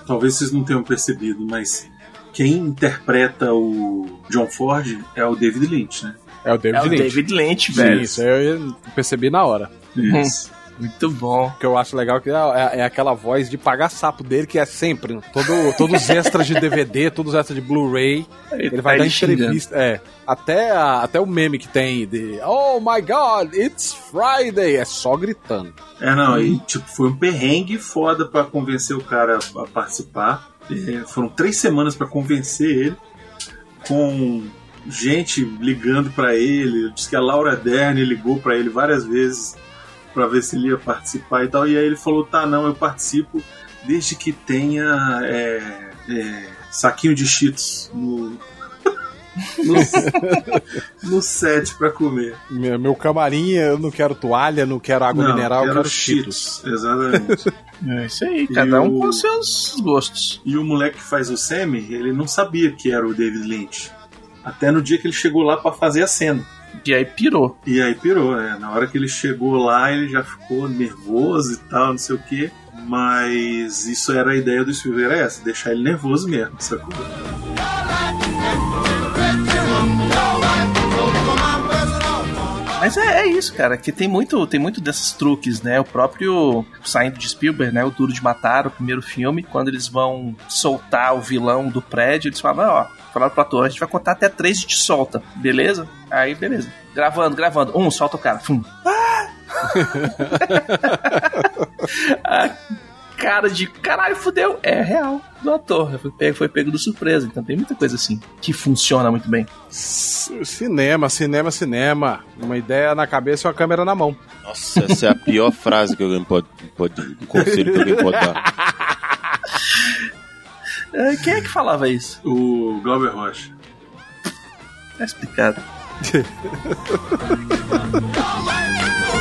talvez vocês não tenham percebido, mas quem interpreta o John Ford é o David Lynch, né? É o David É o Lynch. David Lynch, Sim, velho. isso eu percebi na hora. Isso. Muito bom. O que eu acho legal é que é, é- é aquela voz de pagar sapo dele, que é sempre. né? Todo, todos os extras de DVD, todos os extras de Blu-ray. Ele vai Tá dar entrevista. É. Até, a- até o meme que tem de Oh my god, it's Friday! É só gritando. É, não, e tipo, foi um perrengue foda pra convencer o cara a participar. É, foram três semanas pra convencer ele, com gente ligando pra ele. Diz que a Laura Dern ligou pra ele várias vezes pra ver se ele ia participar e tal. E aí ele falou: tá, não, eu participo desde que tenha é, é, saquinho de cheetos no, no, no set pra comer. Meu, meu camarim, eu não quero toalha, não quero água Não, mineral, eu quero quero cheetos. Exatamente. É isso aí, E cada um o- com os seus gostos. E o moleque que faz o Sammy, ele não sabia que era o David Lynch. Até no dia que ele chegou lá pra fazer a cena. E aí pirou. E aí pirou, né? Na hora que ele chegou lá, ele já ficou nervoso e tal, não sei o quê. Mas isso era a ideia do Spielberg, era essa, deixar ele nervoso mesmo, sacou? Mas é, é isso, cara, que tem muito, tem muito desses truques, né? O próprio saindo de Spielberg, né? O Duro de Matar, o primeiro filme, quando eles vão soltar o vilão do prédio, eles falam, ó, falaram pro ator, a gente vai contar até três e te solta, beleza? Aí, beleza. Gravando, gravando. Um, solta o cara. Fum. Ah! Cara de caralho, fudeu. É real do ator. Foi pego, foi pego de surpresa. Então tem muita coisa assim que funciona muito bem. C- Cinema, cinema, cinema. Uma ideia na cabeça e uma câmera na mão. Nossa, essa é a pior frase que alguém pode. pode um conselho que alguém pode dar. É, Quem é que falava isso? O Glauber Rocha. Tá explicado.